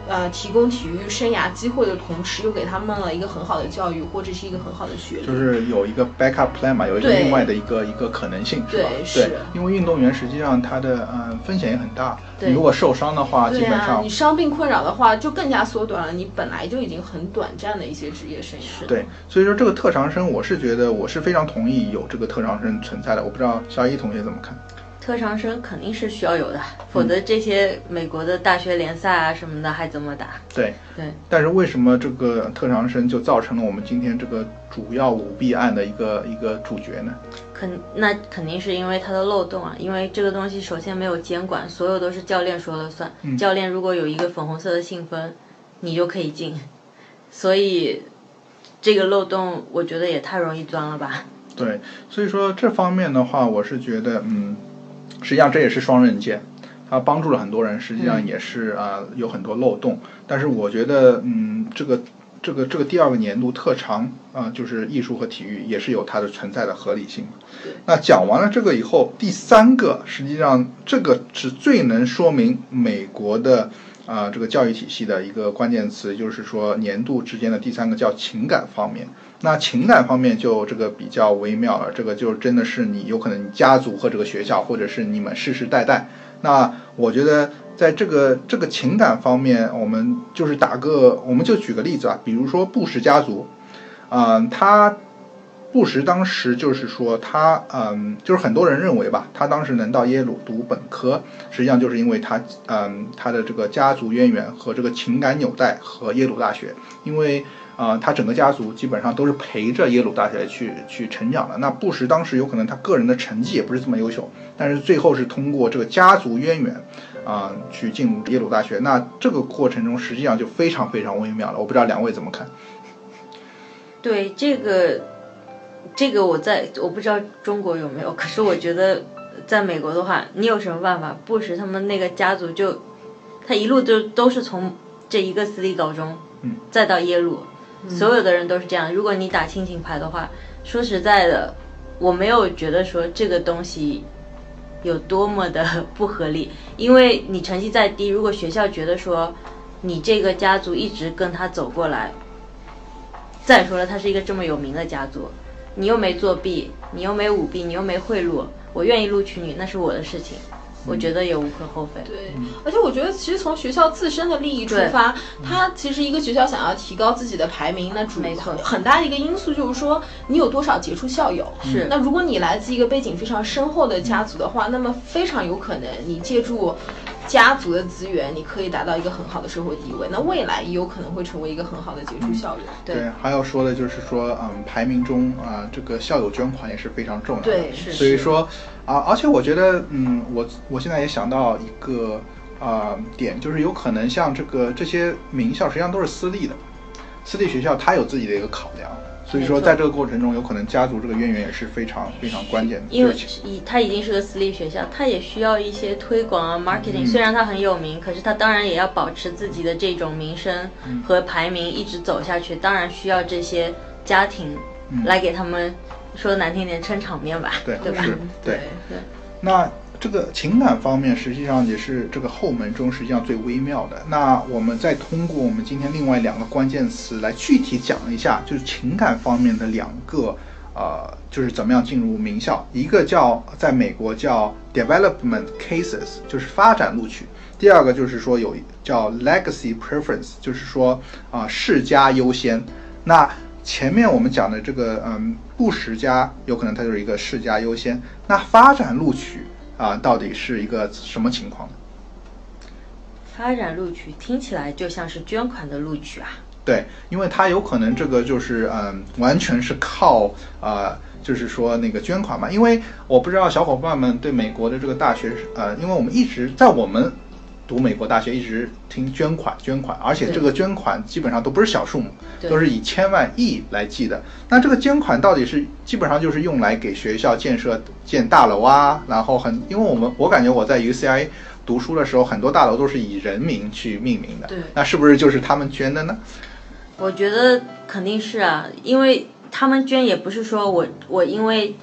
呃提供体育生涯机会的同时，又给他们了一个很好的教育或者是一个很好的学历。就是有一个 backup plan 嘛，有一个另外的一个一个可能性，是吧？对是因为运动员实际上他的嗯风险也很大，你如果受伤的话，基本上你伤病困扰的话，就更加缩短了你本来就已经很短暂的一些职业生涯。对，所以说这个特长生，我是觉得我是非常同意有这个特长生存在的。我不知道肖一同学怎么看？特长生肯定是需要有的，否则这些美国的大学联赛啊什么的还怎么打？对对，但是为什么这个特长生就造成了我们今天这个主要舞弊案的一个一个主角呢？肯那肯定是因为它的漏洞啊，因为这个东西首先没有监管，所有都是教练说了算。教练如果有一个粉红色的信封，你就可以进，所以这个漏洞我觉得也太容易钻了吧？对，所以说这方面的话，我是觉得，嗯，实际上这也是双刃剑，它帮助了很多人，实际上也是啊、有很多漏洞。但是我觉得，嗯，这个这个这个第二个年度特长啊、就是艺术和体育，也是有它的存在的合理性。那讲完了这个以后，第三个实际上这个是最能说明美国的啊、这个教育体系的一个关键词，就是说年度之间的第三个叫情感方面。那情感方面就这个比较微妙了，这个就真的是你有可能你家族和这个学校，或者是你们世世代代。那我觉得在这个这个情感方面，我们就是打个，我们就举个例子啊，比如说布什家族，嗯、他布什当时就是说他，嗯，就是很多人认为吧，他当时能到耶鲁读本科，实际上就是因为他，嗯，他的这个家族渊源和这个情感纽带和耶鲁大学，因为。啊、他整个家族基本上都是陪着耶鲁大学去去成长的。那布什当时有可能他个人的成绩也不是这么优秀，但是最后是通过这个家族渊源啊、去进入耶鲁大学。那这个过程中实际上就非常非常微妙了。我不知道两位怎么看？对这个，这个我在我不知道中国有没有，可是我觉得在美国的话，你有什么办法？布什他们那个家族就，他一路都都是从这一个私立高中，嗯，再到耶鲁，所有的人都是这样。如果你打亲情牌的话，说实在的，我没有觉得说这个东西有多么的不合理，因为你成绩再低，如果学校觉得说你这个家族一直跟他走过来。再说了，他是一个这么有名的家族，你又没作弊，你又没舞弊，你又没贿赂，我愿意录取你，那是我的事情，我觉得也无可厚非。对，而且我觉得其实从学校自身的利益出发，它其实一个学校想要提高自己的排名，那主没错很大的一个因素就是说你有多少杰出校友。是那如果你来自一个背景非常深厚的家族的话，那么非常有可能你借助。家族的资源，你可以达到一个很好的社会地位，那未来也有可能会成为一个很好的杰出校友。对还要说的就是说，嗯，排名中啊、这个校友捐款也是非常重要的。对是所以说啊、而且我觉得，嗯，我我现在也想到一个啊、点，就是有可能像这个这些名校实际上都是私立的，私立学校它有自己的一个考量，所以说在这个过程中，有可能家族这个渊源也是非常非常关键的。因为就是以它已经是个私立学校，它也需要一些推广啊，marketing。虽然它很有名，可是它当然也要保持自己的这种名声和排名一直走下去。当然需要这些家庭来给他们说难听点撑场面吧，对对吧？对对那这个情感方面，实际上也是这个后门中实际上最微妙的。那我们再通过我们今天另外两个关键词来具体讲一下，就是情感方面的两个，呃，就是怎么样进入名校。一个叫在美国叫 development cases，就是发展录取；第二个就是说有叫 legacy preference，就是说啊世家优先。那前面我们讲的这个嗯不实家，有可能它就是一个世家优先。那发展录取啊，到底是一个什么情况呢？发展录取听起来就像是捐款的录取啊。对，因为它有可能这个就是嗯，完全是靠呃，就是说那个捐款嘛。因为我不知道小伙伴们对美国的这个大学呃，因为我们一直在我们读美国大学一直听捐款捐款，而且这个捐款基本上都不是小数目，都是以千万亿来计的。那这个捐款到底是基本上就是用来给学校建设建大楼啊，然后很因为我们我感觉我在 UCI 读书的时候，很多大楼都是以人名去命名的。对那是不是就是他们捐的呢？我觉得肯定是啊，因为他们捐也不是说我我因为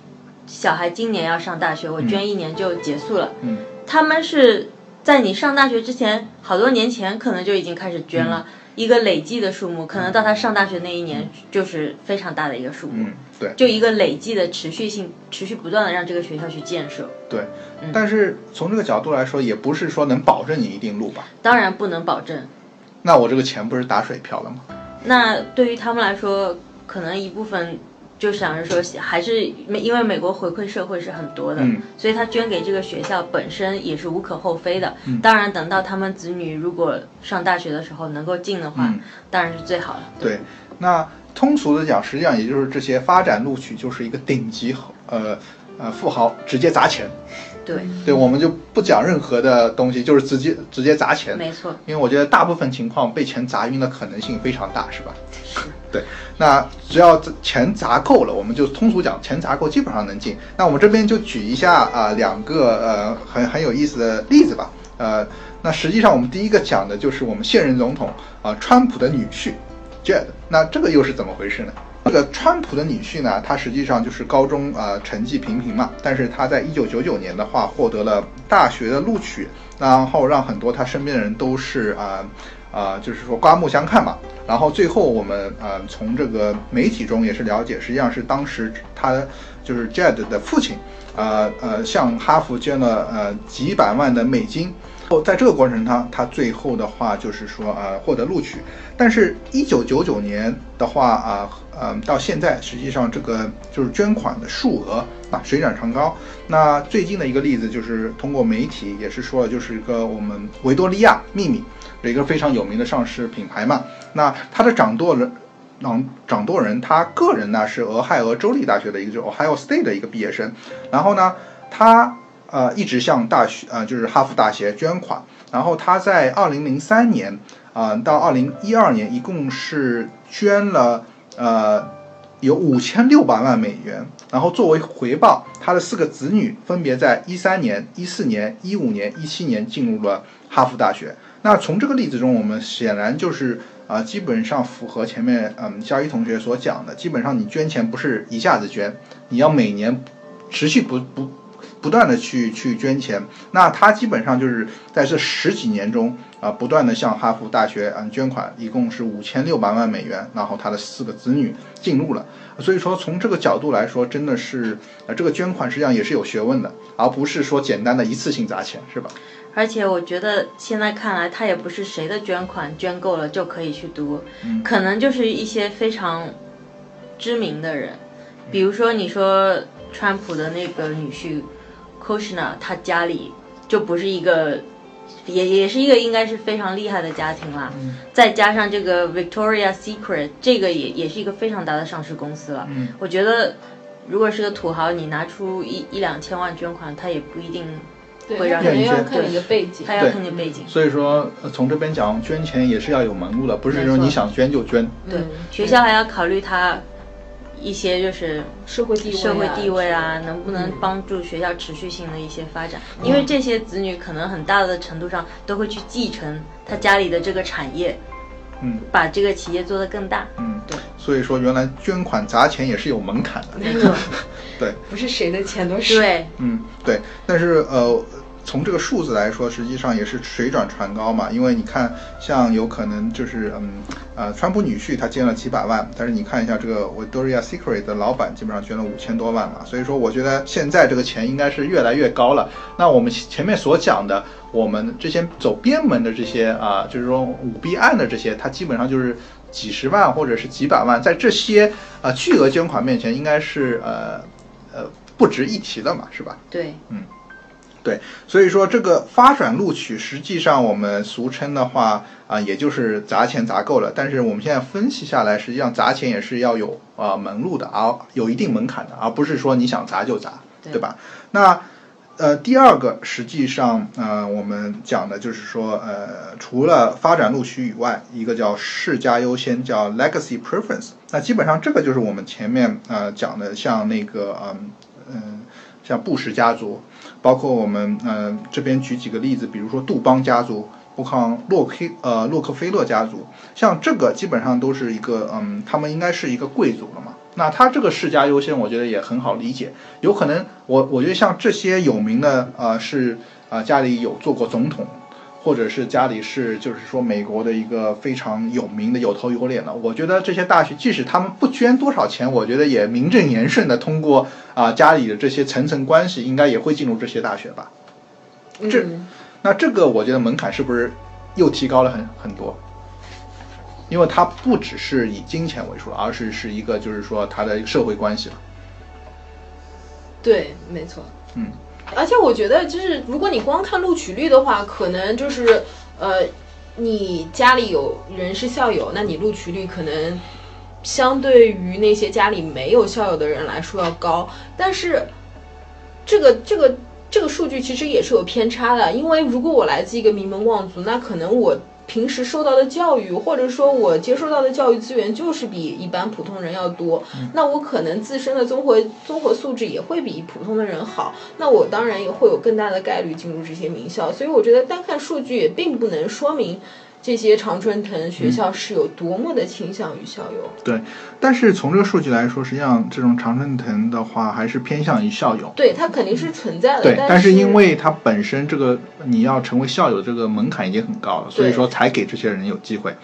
小孩今年要上大学，我捐一年就结束了。嗯，他们是在你上大学之前，好多年前可能就已经开始捐了。一个累计的数目，可能到他上大学那一年就是非常大的一个数目，嗯，对。就一个累计的持续性、持续不断的让这个学校去建设。对，但是从这个角度来说，也不是说能保证你一定录吧？当然不能保证。那我这个钱不是打水漂了吗？那对于他们来说，可能一部分就想着说，还是美，因为美国回馈社会是很多的，嗯所以他捐给这个学校本身也是无可厚非的。嗯当然，等到他们子女如果上大学的时候能够进的话，嗯当然是最好了。对，那通俗的讲，实际上也就是这些发展录取就是一个顶级呃呃富豪直接砸钱。对，对，我们就不讲任何的东西，就是直接直接砸钱。没错，因为我觉得大部分情况被钱砸晕的可能性非常大，是吧？是对，那只要这钱砸够了，我们就通俗讲，钱砸够基本上能进。那我们这边就举一下啊、两个呃很很有意思的例子吧。呃，那实际上我们第一个讲的就是我们现任总统啊、川普的女婿 Jed。那这个又是怎么回事呢？这个川普的女婿呢，他实际上就是高中呃成绩平平嘛，但是他在一九九九年的话获得了大学的录取，然后让很多他身边的人都是啊啊、就是说刮目相看嘛。然后最后我们呃从这个媒体中也是了解，实际上是当时他就是 Jed 的父亲，呃呃向哈佛捐了呃几百万的美金。后在这个过程他他最后的话就是说呃获得录取，但是，一九九九年的话啊，呃，嗯到现在实际上这个就是捐款的数额啊水涨船高。那最近的一个例子就是通过媒体也是说了，就是一个我们维多利亚秘密有一个非常有名的上市品牌嘛，那它的掌舵人。掌掌舵人，他个人呢是俄亥俄州立大学的一个，就是 Ohio State 的一个毕业生。然后呢，他呃一直向大学呃就是哈佛大学捐款。然后他在二零零三年啊、到二零一二年，一共是捐了呃有五千六百万美元。然后作为回报，他的四个子女分别在一三年、一四年、一五年、一七年进入了哈佛大学。那从这个例子中，我们显然就是啊、基本上符合前面嗯肖一同学所讲的，基本上你捐钱不是一下子捐，你要每年持续不不不断的去去捐钱。那他基本上就是在这十几年中啊、不断的向哈佛大学嗯捐款，一共是五千六百万美元，然后他的四个子女进入了。所以说从这个角度来说，真的是呃这个捐款实际上也是有学问的，而不是说简单的一次性砸钱，是吧？而且我觉得现在看来，他也不是谁的捐款捐够了就可以去读，嗯可能就是一些非常知名的人，比如说你说川普的那个女婿 Kushner，他家里就不是一个，也也是一个应该是非常厉害的家庭啦。嗯再加上这个 Victoria Secret，这个也也是一个非常大的上市公司了。嗯我觉得如果是个土豪，你拿出一一两千万捐款，他也不一定对，会让可能人要看你的背景。他要看你背景。所以说，呃从这边讲，捐钱也是要有门路的，不是说你想捐就捐。对嗯，学校还要考虑他一些就是社会地位、社会地位啊，能不能帮助学校持续性的一些发展？因为这些子女可能很大的程度上都会去继承他家里的这个产业，嗯把这个企业做得更大。嗯，对。所以说，原来捐款砸钱也是有门槛的。没错，对，不是谁的钱都是。对，嗯，对。但是呃从这个数字来说，实际上也是水涨船高嘛。因为你看，像有可能就是嗯呃，川普女婿他捐了几百万，但是你看一下这个 Victoria Secret 的老板基本上捐了五千多万嘛。所以说，我觉得现在这个钱应该是越来越高了。那我们前面所讲的，我们这些走边门的这些啊，就是说舞弊案的这些，它基本上就是几十万或者是几百万，在这些呃巨额捐款面前，应该是呃呃不值一提的嘛，是吧？对，对，所以说这个发展录取，实际上我们俗称的话啊、也就是砸钱砸够了。但是我们现在分析下来，实际上砸钱也是要有啊、门路的，啊有一定门槛的，而不是说你想砸就砸，对对吧？那呃，第二个实际上呃，我们讲的就是说呃，除了发展录取以外，一个叫世家优先，叫 legacy preference。那基本上这个就是我们前面呃讲的，像那个嗯嗯、像布什家族。包括我们呃这边举几个例子，比如说杜邦家族，不抗洛克呃洛克菲勒家族，像这个基本上都是一个嗯，他们应该是一个贵族了嘛。那他这个世家优先，我觉得也很好理解。有可能我我觉得像这些有名的呃是啊、呃家里有做过总统，或者是家里是就是说美国的一个非常有名的有头有脸的，我觉得这些大学即使他们不捐多少钱，我觉得也名正言顺的通过啊、家里的这些层层关系，应该也会进入这些大学吧。这嗯那这个我觉得门槛是不是又提高了很很多？因为它不只是以金钱为数了，而是是一个就是说它的社会关系了。对，没错。嗯，而且我觉得，就是如果你光看录取率的话，可能就是呃，你家里有人是校友，那你录取率可能相对于那些家里没有校友的人来说要高。但是这个这个这个数据其实也是有偏差的，因为如果我来自一个名门望族，那可能我。平时受到的教育，或者说我接受到的教育资源，就是比一般普通人要多。那我可能自身的综合综合素质也会比普通的人好。那我当然也会有更大的概率进入这些名校。所以我觉得单看数据也并不能说明这些常春藤学校是有多么的倾向于校友。对。但是从这个数据来说，实际上这种常春藤的话还是偏向于校友。对，它肯定是存在的。对，但但是因为它本身这个你要成为校友这个门槛已经很高了，所以说才给这些人有机会。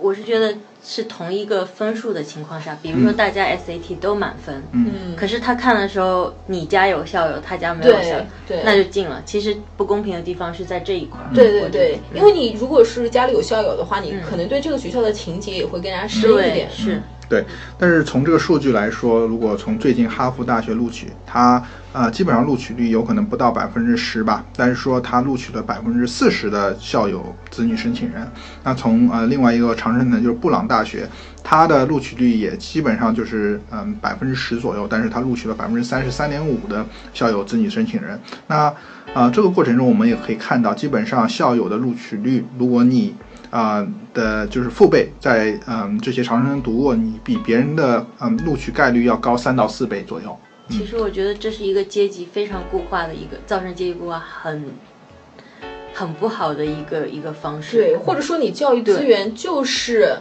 我是觉得是同一个分数的情况下，比如说大家 SAT 都满分，嗯，可是他看的时候，你家有校友，他家没有校友对，那就进了。其实不公平的地方是在这一块儿。对对对，因为你如果是家里有校友的话，你可能对这个学校的情节也会更加深一点。是对，但是从这个数据来说，如果从最近哈佛大学录取，它呃基本上录取率有可能不到百分之十吧，但是说它录取了百分之四十的校友子女申请人。那从呃另外一个常春藤就是布朗大学，它的录取率也基本上就是嗯百分之十左右，但是它录取了百分之三十三点五的校友子女申请人。那啊、这个过程中我们也可以看到，基本上校友的录取率，如果你啊、的就是父辈在嗯这些常春藤读过，你比别人的嗯录取概率要高三到四倍左右。其实我觉得这是一个阶级非常固化的一个，造成阶级固化很很不好的一个一个方式。对，或者说你教育资源就是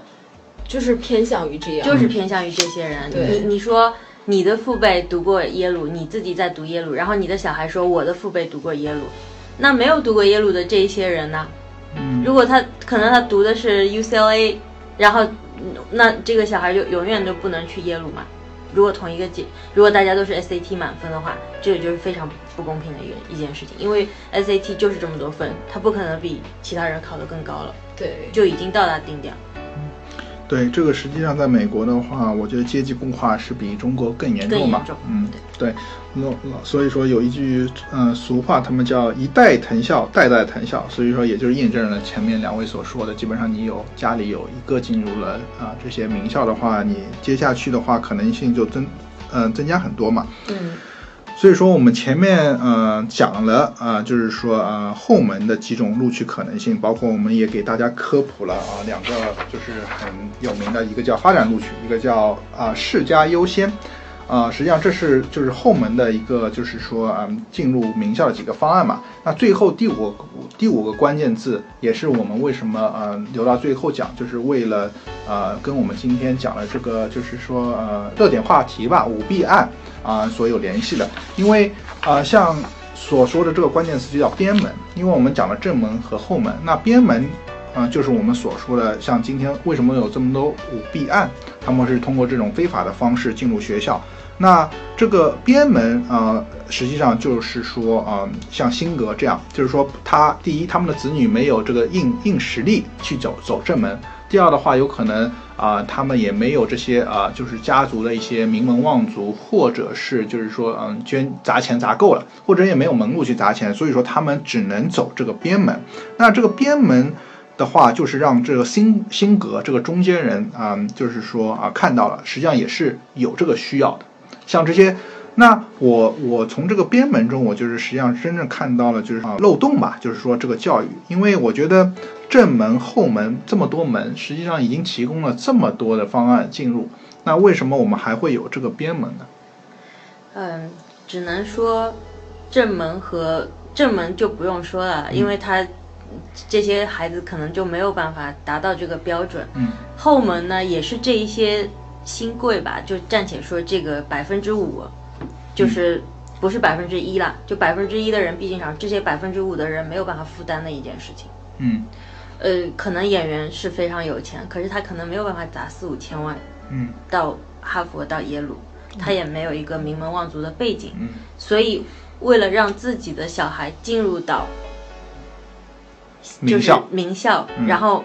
就是偏向于这样，就是偏向于这些人。对你你说你的父辈读过耶鲁，你自己在读耶鲁，然后你的小孩说我的父辈读过耶鲁，那没有读过耶鲁的这一些人呢？嗯如果他可能他读的是 UCLA，然后嗯那这个小孩就永远都不能去耶鲁嘛？如果同一个级，如果大家都是 SAT 满分的话，这个就是非常不公平的一个一件事情，因为 SAT 就是这么多分，他不可能比其他人考得更高了，对就已经到达顶点了。对，这个实际上在美国的话，我觉得阶级固化是比中国更严重嘛。重嗯，对。那那所以说有一句嗯、呃俗话，他们叫一代藤校，代代藤校。所以说也就是印证了前面两位所说的，基本上你有家里有一个进入了啊、这些名校的话，你接下去的话可能性就增呃增加很多嘛。嗯所以说我们前面嗯讲了啊、就是说啊后门的几种录取可能性，包括我们也给大家科普了啊、两个就是很有名的，一个叫发展录取，一个叫啊、世家优先。啊、实际上这是就是后门的一个，就是说嗯进入名校的几个方案嘛。那最后第五第五个关键字，也是我们为什么呃留到最后讲，就是为了呃跟我们今天讲的这个就是说呃热点话题吧，舞弊案啊、所有联系的。因为啊、像所说的这个关键词就叫边门，因为我们讲了正门和后门，那边门，嗯、就是我们所说的，像今天为什么有这么多舞弊案，他们是通过这种非法的方式进入学校。那这个边门，呃，实际上就是说，呃，像辛格这样，就是说他第一，他们的子女没有这个硬硬实力去走走正门；第二的话，有可能啊、他们也没有这些啊、就是家族的一些名门望族，或者是就是说，嗯，捐砸钱砸够了，或者也没有门路去砸钱，所以说他们只能走这个边门。那这个边门。的话，就是让这个辛辛格这个中间人啊、就是说啊、看到了，实际上也是有这个需要的。像这些，那我我从这个边门中，我就是实际上真正看到了就是啊漏洞吧，就是说这个教育，因为我觉得正门后门这么多门，实际上已经提供了这么多的方案进入，那为什么我们还会有这个边门呢？嗯，只能说正门和正门就不用说了，因为它这些孩子可能就没有办法达到这个标准。嗯，后门呢也是这一些新贵吧，就暂且说这个百分之五，就是不是百分之一啦，就百分之一的人毕竟少，这些百分之五的人没有办法负担的一件事情。嗯。呃，可能演员是非常有钱，可是他可能没有办法砸四五千万嗯。到哈佛到耶鲁，他也没有一个名门望族的背景，嗯。所以为了让自己的小孩进入到就是名校，然后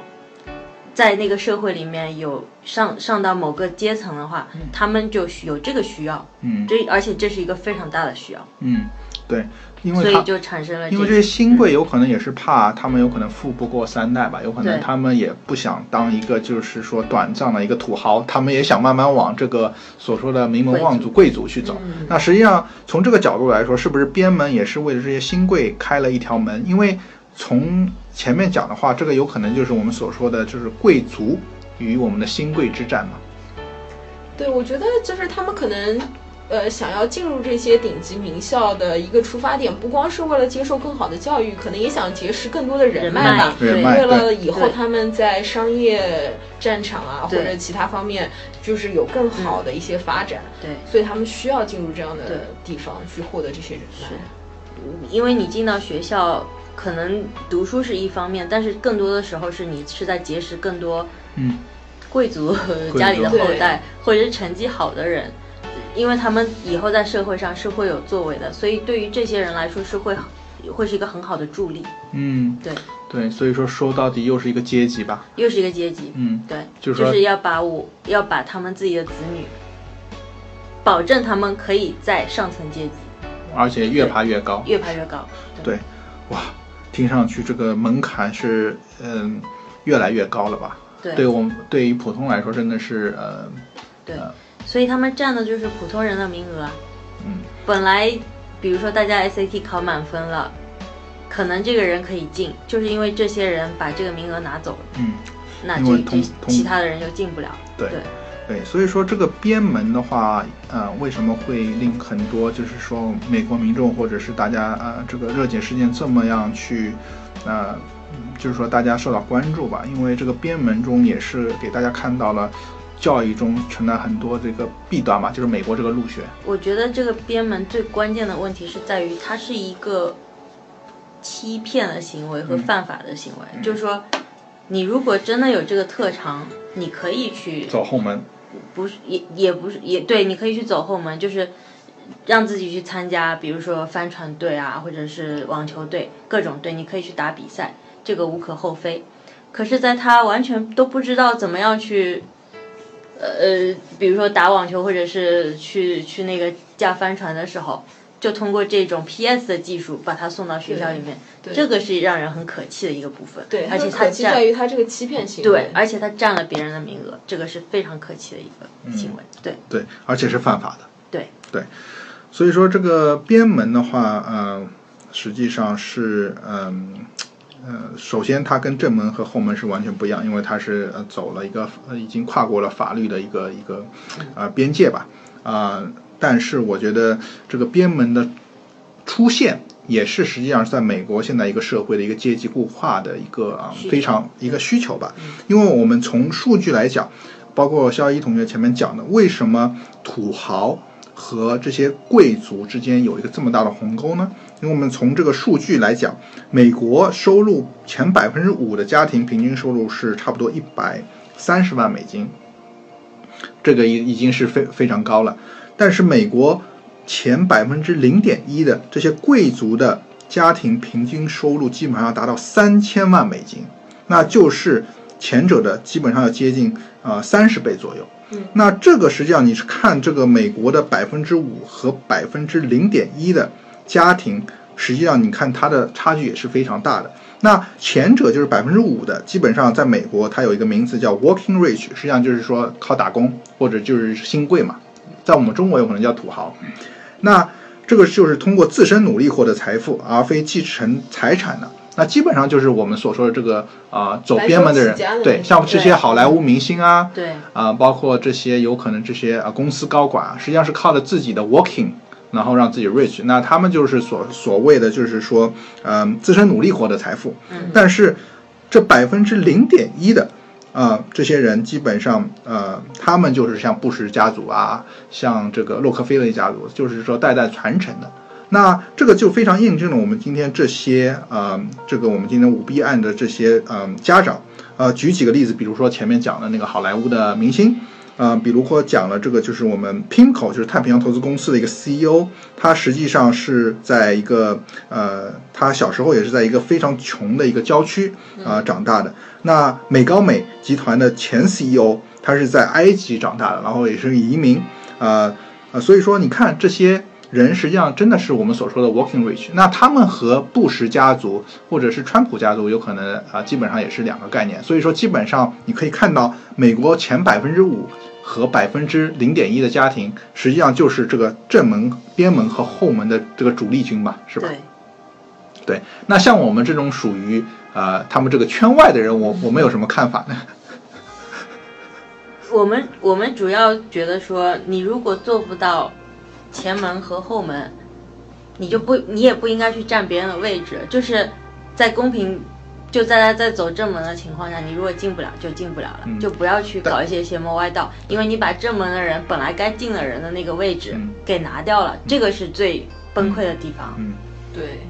在那个社会里面有上上到某个阶层的话，他们就需有这个需要，嗯。这而且这是一个非常大的需要，嗯，对，因为所以就产生了因为这些新贵有可能也是怕他们有可能富不过三代吧，有可能他们也不想当一个就是说短暂的一个土豪，他们也想慢慢往这个所说的名门望族贵族去走。嗯。那实际上从这个角度来说，是不是边门也是为了这些新贵开了一条门？因为从前面讲的话，这个有可能就是我们所说的就是贵族与我们的新贵之战嘛。对，我觉得就是他们可能。呃，想要进入这些顶级名校的一个出发点，不光是为了接受更好的教育，可能也想结识更多的人人脉吧。人脉为了以后他们在商业战场啊，或者其他方面，就是有更好的一些发展，对。所以他们需要进入这样的地方去获得这些人脉。因为你进到学校，可能读书是一方面，但是更多的时候是你是在结识更多嗯贵族家里的后代，或者是成绩好的人，因为他们以后在社会上是会有作为的，所以对于这些人来说是会会是一个很好的助力。嗯，对，对，所以说说到底又是一个阶级吧。又是一个阶级。嗯，对，就是就是要把我要把他们自己的子女，保证他们可以在上层阶级而且越爬越高。越爬越高。对，哇，听上去这个门槛是嗯越来越高了吧？对。对我们对于普通来说真的是呃对，所以他们占的就是普通人的名额。啊。嗯。本来，比如说大家 SAT 考满分了，可能这个人可以进，就是因为这些人把这个名额拿走了，嗯。那这这其他的人就进不了。对。对对，所以说这个边门的话，呃，为什么会令很多就是说美国民众或者是大家呃这个热点事件这么样去呃嗯就是说大家受到关注吧？因为这个边门中也是给大家看到了。教育中存在很多这个弊端嘛，就是美国这个入学，我觉得这个边门最关键的问题是在于，它是一个欺骗的行为和犯法的行为。就是说，你如果真的有这个特长，你可以去走后门，不是也也不是也对，你可以去走后门，就是让自己去参加，比如说帆船队啊，或者是网球队，各种队，你可以去打比赛，这个无可厚非。可是，在他完全都不知道怎么样去，呃，比如说打网球，或者是去去那个架帆船的时候，就通过这种 PS 的技术把他送到学校里面，对这个是让人很可气的一个部分。对，而且它可气占在于它这个欺骗行为。对，而且他占了别人的名额，这个是非常可气的一个行为。对对，而且是犯法的。对对，所以说这个边门的话，呃，实际上是嗯呃首先它跟正门和后门是完全不一样，因为它是呃走了一个呃已经跨过了法律的一个一个呃边界吧，啊、但是我觉得这个边门的出现。也是实际上是在美国现在一个社会的一个阶级固化的一个啊非常一个需求吧，因为我们从数据来讲，包括肖一同学前面讲的，为什么土豪和这些贵族之间有一个这么大的鸿沟呢？因为我们从这个数据来讲，美国收入前百分之五的家庭平均收入是差不多一百三十万美金，这个已已经是非非常高了。但是美国前百分之零点一的这些贵族的家庭平均收入基本上要达到三千万美金，那就是前者的基本上要接近呃三十倍左右。那这个实际上你是看这个美国的百分之五和百分之零点一的家庭，实际上你看它的差距也是非常大的。那前者就是百分之五的，基本上在美国它有一个名词叫 working rich，实际上就是说靠打工或者就是新贵嘛，在我们中国有可能叫土豪。那这个就是通过自身努力获得财富，而非继承财产的。那基本上就是我们所说的这个啊、走边门的人对，像这些好莱坞明星啊，对，啊、包括这些有可能这些啊、公司高管啊，实际上是靠着自己的 working，然后让自己 rich。那他们就是所所谓的就是说，嗯、自身努力获得财富。嗯但是这百分之零点一的啊、这些人基本上呃，他们就是像布什家族啊，像这个洛克菲勒家族，就是说代代传承的。那这个就非常印证了我们今天这些呃，这个我们今天舞弊案的这些嗯、呃家长，呃，举几个例子，比如说前面讲的那个好莱坞的明星，呃，比如说讲了这个就是我们 pinco 就是太平洋投资公司的一个 CEO，他实际上是在一个呃，他小时候也是在一个非常穷的一个郊区啊、长大的。那美高美集团的前 CEO，他是在埃及长大的，然后也是移民，呃呃，所以说你看这些。人实际上真的是我们所说的 working rich，那他们和布什家族或者是川普家族有可能啊、基本上也是两个概念。所以说，基本上你可以看到，美国前百分之五和百分之零点一的家庭，实际上就是这个正门、边门和后门的这个主力军吧，是吧？对，对。那像我们这种属于呃他们这个圈外的人，我我们有什么看法呢？我们我们主要觉得说，你如果做不到前门和后门，你就不你也不应该去占别人的位置，就是在公平。就在他在走正门的情况下，你如果进不了就进不了了，嗯就不要去搞一些邪魔歪道，因为你把正门的人本来该进的人的那个位置嗯给拿掉了，这个是最崩溃的地方。嗯，对，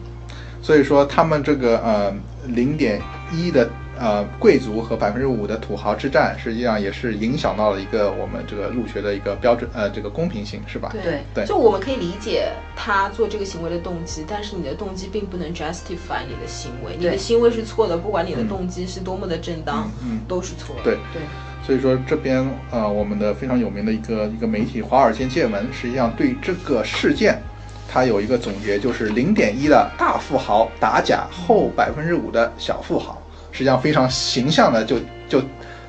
所以说他们这个呃零点一的呃贵族和百分之五的土豪之战，实际上也是影响到了一个我们这个入学的一个标准呃这个公平性，是吧？对。对。就我们可以理解他做这个行为的动机，但是你的动机并不能 justify 你的行为，你的行为是错的，不管你的动机是多么的正当，嗯都是错的。对。对，所以说这边呃，我们的非常有名的一个一个媒体《华尔街见闻》，实际上对这个事件，它有一个总结，就是零点一的大富豪打假后百分之五的小富豪，实际上非常形象的就就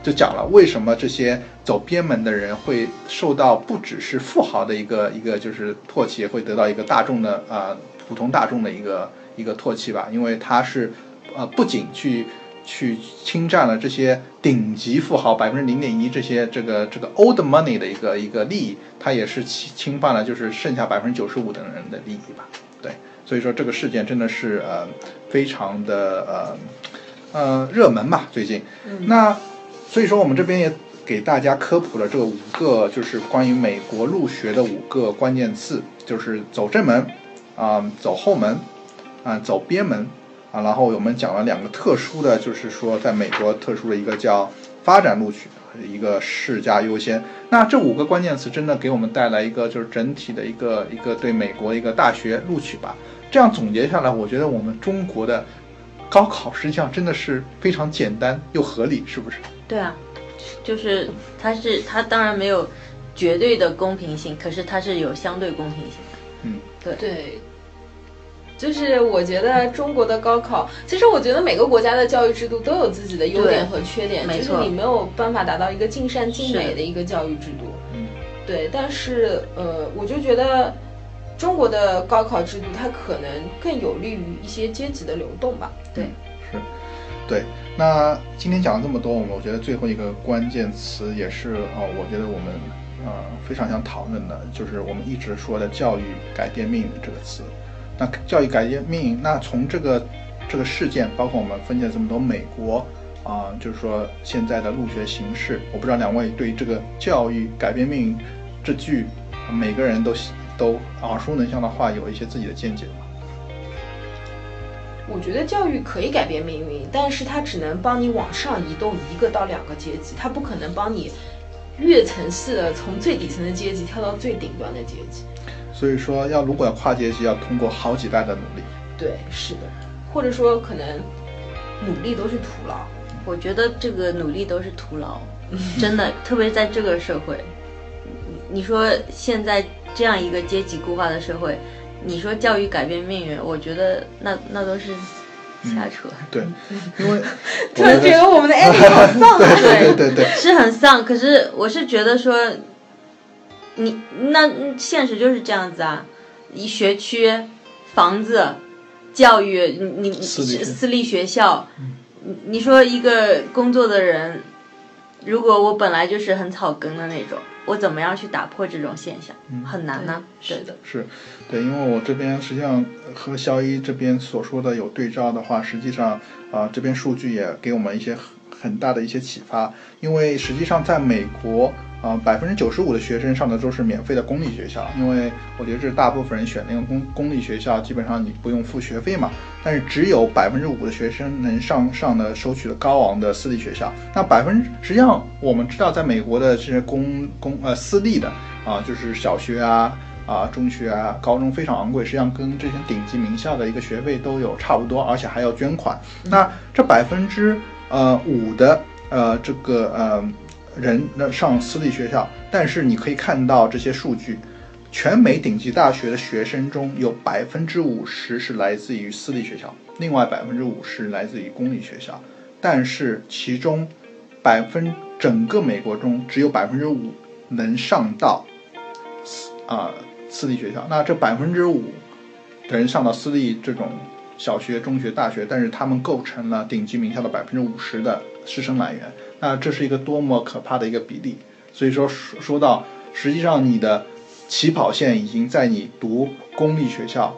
就讲了为什么这些走边门的人会受到不只是富豪的一个一个就是唾弃，会得到一个大众的呃普通大众的一个一个唾弃吧，因为他是呃不仅去去侵占了这些顶级富豪百分之零点一这些这个这个 old money 的一个一个利益，它也是侵侵犯了就是剩下百分之九十五的人的利益吧。对，所以说这个事件真的是呃非常的呃呃热门吧最近。那所以说我们这边也给大家科普了这五个就是关于美国入学的五个关键词，就是走正门啊、走后门啊、走边门啊，然后我们讲了两个特殊的，就是说在美国特殊的一个叫发展录取，一个世家优先。那这五个关键词真的给我们带来一个就是整体的一个一个对美国一个大学录取吧。这样总结下来，我觉得我们中国的高考实际上真的是非常简单又合理，是不是？对啊，就是它是它当然没有绝对的公平性，可是它是有相对公平性的。嗯对对，就是我觉得中国的高考，其实我觉得每个国家的教育制度都有自己的优点和缺点，没错就是你没有办法达到一个尽善尽美的一个教育制度。嗯，对，但是呃，我就觉得中国的高考制度它可能更有利于一些阶级的流动吧。对，是，对。那今天讲了这么多，我们我觉得最后一个关键词也是呃，我觉得我们呃非常想讨论的，就是我们一直说的“教育改变命运”这个词。那教育改变命运，那从这个这个事件，包括我们分析了这么多美国啊、就是说现在的入学形式，我不知道两位对于这个“教育改变命运”这句每个人都都耳熟能详的话，有一些自己的见解吗？我觉得教育可以改变命运，但是它只能帮你往上移动一个到两个阶级，它不可能帮你跃层式的从最底层的阶级跳到最顶端的阶级。所以说，要如果要跨阶级，要通过好几代的努力。对，是的，或者说可能努力都是徒劳。我觉得这个努力都是徒劳，真的，特别在这个社会，你你说现在这样一个阶级固化的社会，你说教育改变命运，我觉得那那都是瞎扯，对，因为 突然觉得我们的 ending 好丧啊！对对对对，是很丧。可是我是觉得说，你那现实就是这样子啊，一学区、房子、教育，你你私立私立学校，你你说一个工作的人，如果我本来就是很草根的那种，我怎么样去打破这种现象？很难呢。是的，是，对，因为我这边实际上和肖一这边所说的有对照的话，实际上啊、这边数据也给我们一些很很大的一些启发，因为实际上在美国。啊，百分之九十五的学生上的都是免费的公立学校，因为我觉得这是大部分人选那个公公立学校，基本上你不用付学费嘛。但是只有百分之五的学生能上上的收取的高昂的私立学校。那百分实际上我们知道，在美国的这些公公呃私立的啊，就是小学啊啊中学啊高中非常昂贵，实际上跟这些顶级名校的一个学费都有差不多，而且还要捐款。那这百分之呃五的呃这个呃。人那上私立学校，但是你可以看到这些数据，全美顶级大学的学生中有百分之五十是来自于私立学校，另外百分之五十来自于公立学校，但是其中百分整个美国中只有百分之五能上到私啊、私立学校，那这百分之五的人上到私立这种小学、中学、大学，但是他们构成了顶级名校的百分之五十的师生来源。那这是一个多么可怕的一个比例！所以说说说到，实际上你的起跑线已经在你读公立学校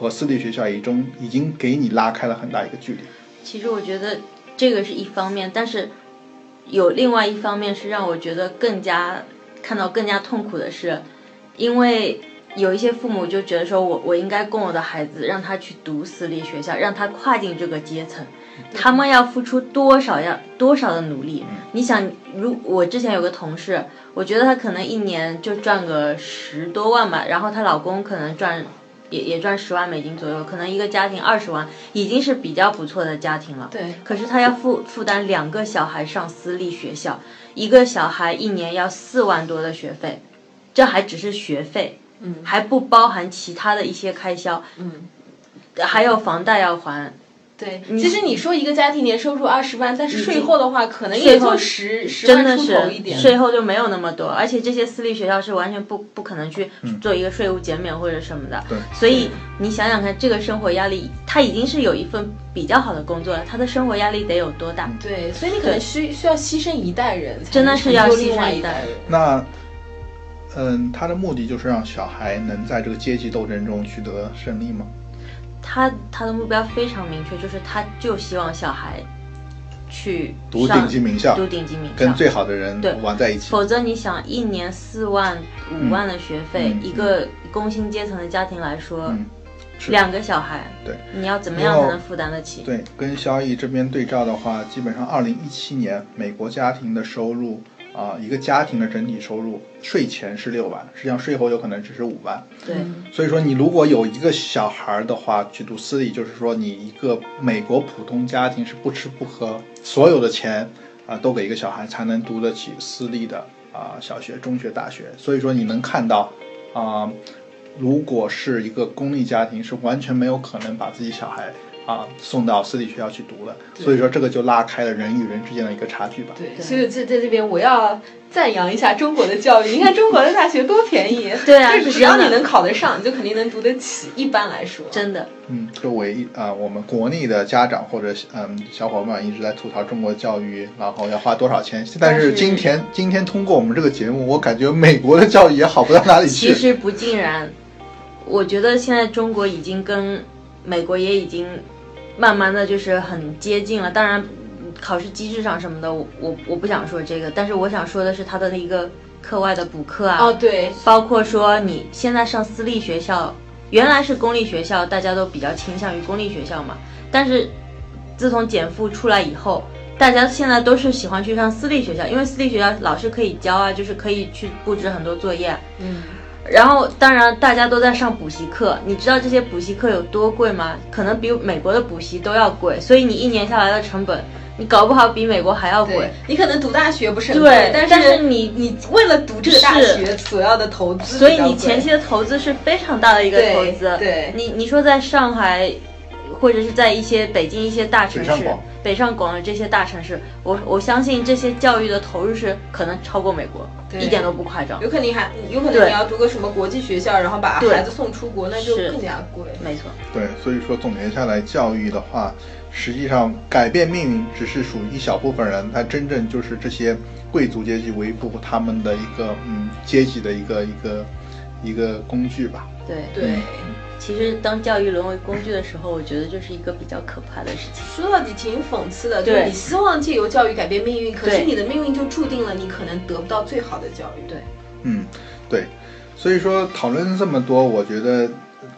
和私立学校以中，已经给你拉开了很大一个距离。其实我觉得这个是一方面，但是有另外一方面是让我觉得更加看到更加痛苦的是，因为有一些父母就觉得说我我应该供我的孩子让他去读私立学校，让他跨进这个阶层，他们要付出多少要多少的努力？你想，如我之前有个同事，我觉得她可能一年就赚个十多万吧，然后她老公可能赚也也赚十万美金左右，可能一个家庭二十万已经是比较不错的家庭了。对，可是她要负负担两个小孩上私立学校，一个小孩一年要四万多的学费，这还只是学费，嗯还不包含其他的一些开销，嗯，还有房贷要还。对。其实你说一个家庭年收入二十万，但是税后的话，可能也就十十真的万出头一是点。税后就没有那么多，而且这些私立学校是完全不不可能去嗯做一个税务减免或者什么的。对所以你想想看，这个生活压力，他已经是有一份比较好的工作了，他的生活压力得有多大？对，所以你可能需需要牺牲一代人，真的是要牺牲一代人。那，嗯，他的目的就是让小孩能在这个阶级斗争中取得胜利吗？他他的目标非常明确，就是他就希望小孩去读上顶级名校读顶级名校，跟最好的人对玩在一起。否则你想一年四万五万的学费，嗯一个工薪阶层的家庭来说，嗯，两个小孩，对，你要怎么样才能负担得起？对，跟萧毅这边对照的话，基本上二零一七年美国家庭的收入啊、一个家庭的整体收入税前是六万，实际上税后有可能只是五万。对，所以说，你如果有一个小孩儿的话，去读私立，就是说你一个美国普通家庭是不吃不喝，所有的钱啊、都给一个小孩才能读得起私立的啊、小学、中学、大学。所以说，你能看到啊、如果是一个公立家庭，是完全没有可能把自己小孩啊、送到私立学校去读了。所以说，这个就拉开了人与人之间的一个差距吧。对，所以在在这边我要赞扬一下中国的教育。你看中国的大学多便宜，对啊就是只要你能考得上，你就肯定能读得起。一般来说，真的，嗯，作为啊、我们国内的家长或者嗯小伙伴一直在吐槽中国教育，然后要花多少钱，但是但是今天今天通过我们这个节目，我感觉美国的教育也好不到哪里去。其实不尽然。我觉得现在中国已经跟美国也已经慢慢的就是很接近了。当然，考试机制上什么的，我我我不想说这个，但是我想说的是他的一个课外的补课啊，哦，对，包括说你现在上私立学校，原来是公立学校，大家都比较倾向于公立学校嘛。但是自从减负出来以后，大家现在都是喜欢去上私立学校，因为私立学校老师可以教啊，就是可以去布置很多作业。嗯，然后当然大家都在上补习课，你知道这些补习课有多贵吗？可能比美国的补习都要贵，所以你一年下来的成本，你搞不好比美国还要贵。，你可能读大学不是很贵，但但是你你为了读这个大学所要的投资所，以你前期的投资是非常大的一个投资。对你你说在上海，或者是在一些北京一些大城市北上广，北上广的这些大城市，我我相信这些教育的投入是可能超过美国，一点都不夸张。有可能还有可能你要读个什么国际学校，然后把孩子送出国，那就更加贵。没错，对，所以说总结下来，教育的话，实际上改变命运只是属于一小部分人，他真正就是这些贵族阶级维护他们的一个嗯阶级的一个一个一个工具吧。对。对，其实当教育沦为工具的时候，我觉得就是一个比较可怕的事情。说到底挺讽刺的，就是你希望借由教育改变命运，可是你的命运就注定了你可能得不到最好的教育。对，嗯，对，所以说讨论这么多，我觉得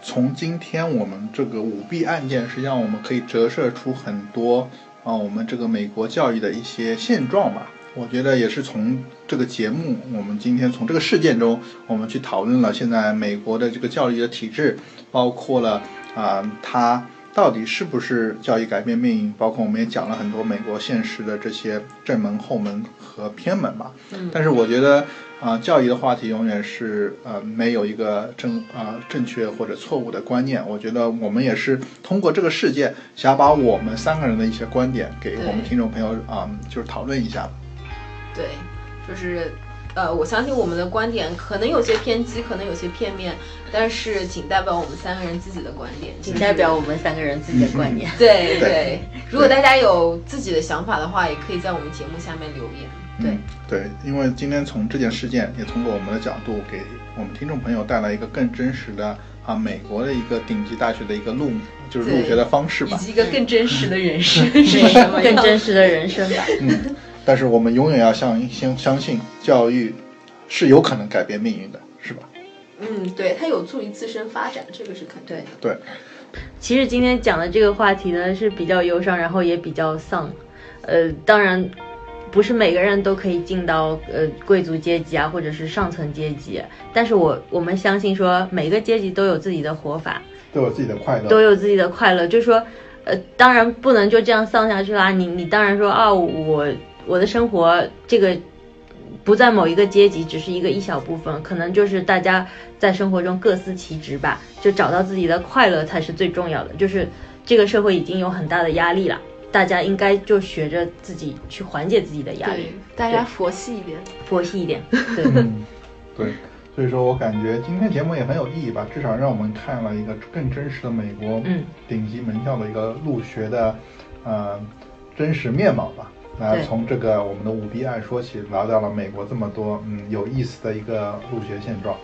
从今天我们这个舞弊案件，实际上我们可以折射出很多啊，我们这个美国教育的一些现状吧。我觉得也是从这个节目，我们今天从这个事件中，我们去讨论了现在美国的这个教育的体制，包括了啊、它到底是不是教育改变命运，包括我们也讲了很多美国现实的这些正门、后门和偏门吧。嗯但是我觉得啊、教育的话题永远是呃没有一个正啊、正确或者错误的观念。我觉得我们也是通过这个事件，想把我们三个人的一些观点给我们听众朋友啊、就是讨论一下。对，就是。呃，我相信我们的观点可能有些偏激，可能有些片面，但是仅代表我们三个人自己的观点，仅代表我们三个人自己的观点。对对对。如果大家有自己的想法的话，也可以在我们节目下面留言。对嗯对，因为今天从这件事件，也通过我们的角度，给我们听众朋友带来一个更真实的啊美国的一个顶级大学的一个入就是入学的方式吧。以及一个更真实的人生是什么样更真实的人生吧。嗯，但是我们永远要相相相信教育是有可能改变命运的，是吧？嗯，对，它有助于自身发展，这个是肯定的。对，其实今天讲的这个话题呢是比较忧伤，然后也比较丧。呃，当然不是每个人都可以进到呃贵族阶级啊，或者是上层阶级，但是我我们相信说每个阶级都有自己的活法，都有自己的快乐。都有自己的快乐，就是说，呃，当然不能就这样丧下去啦。你你当然说啊，我我的生活这个不在某一个阶级，只是一个一小部分，可能就是大家在生活中各司其职吧，就找到自己的快乐才是最重要的。就是这个社会已经有很大的压力了，大家应该就学着自己去缓解自己的压力，，大家佛系一点。佛系一点。对，嗯，对，所以说我感觉今天节目也很有意义吧，至少让我们看了一个更真实的美国嗯顶级门校的一个入学的呃真实面貌吧。那从这个我们的舞弊案说起，聊到了美国这么多嗯有意思的一个入学现状。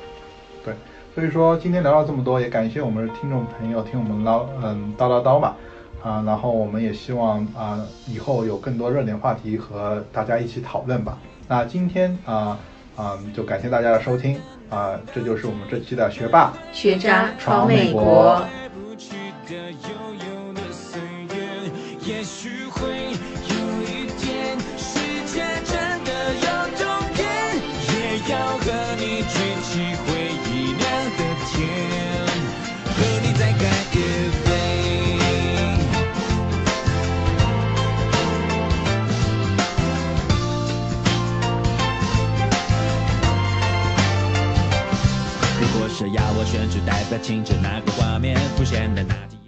对，所以说今天聊了这么多，也感谢我们的听众朋友听我们唠嗯叨叨叨吧。啊，然后我们也希望啊以后有更多热点话题和大家一起讨论吧。那今天啊啊就感谢大家的收听啊，这就是我们这期的学霸学渣闯闯美美国国。回不去的悠悠的岁月，也许会要和你举起回忆酿的甜，和你再干一杯。如果是要我选出代表青春那个画面，浮现的那几。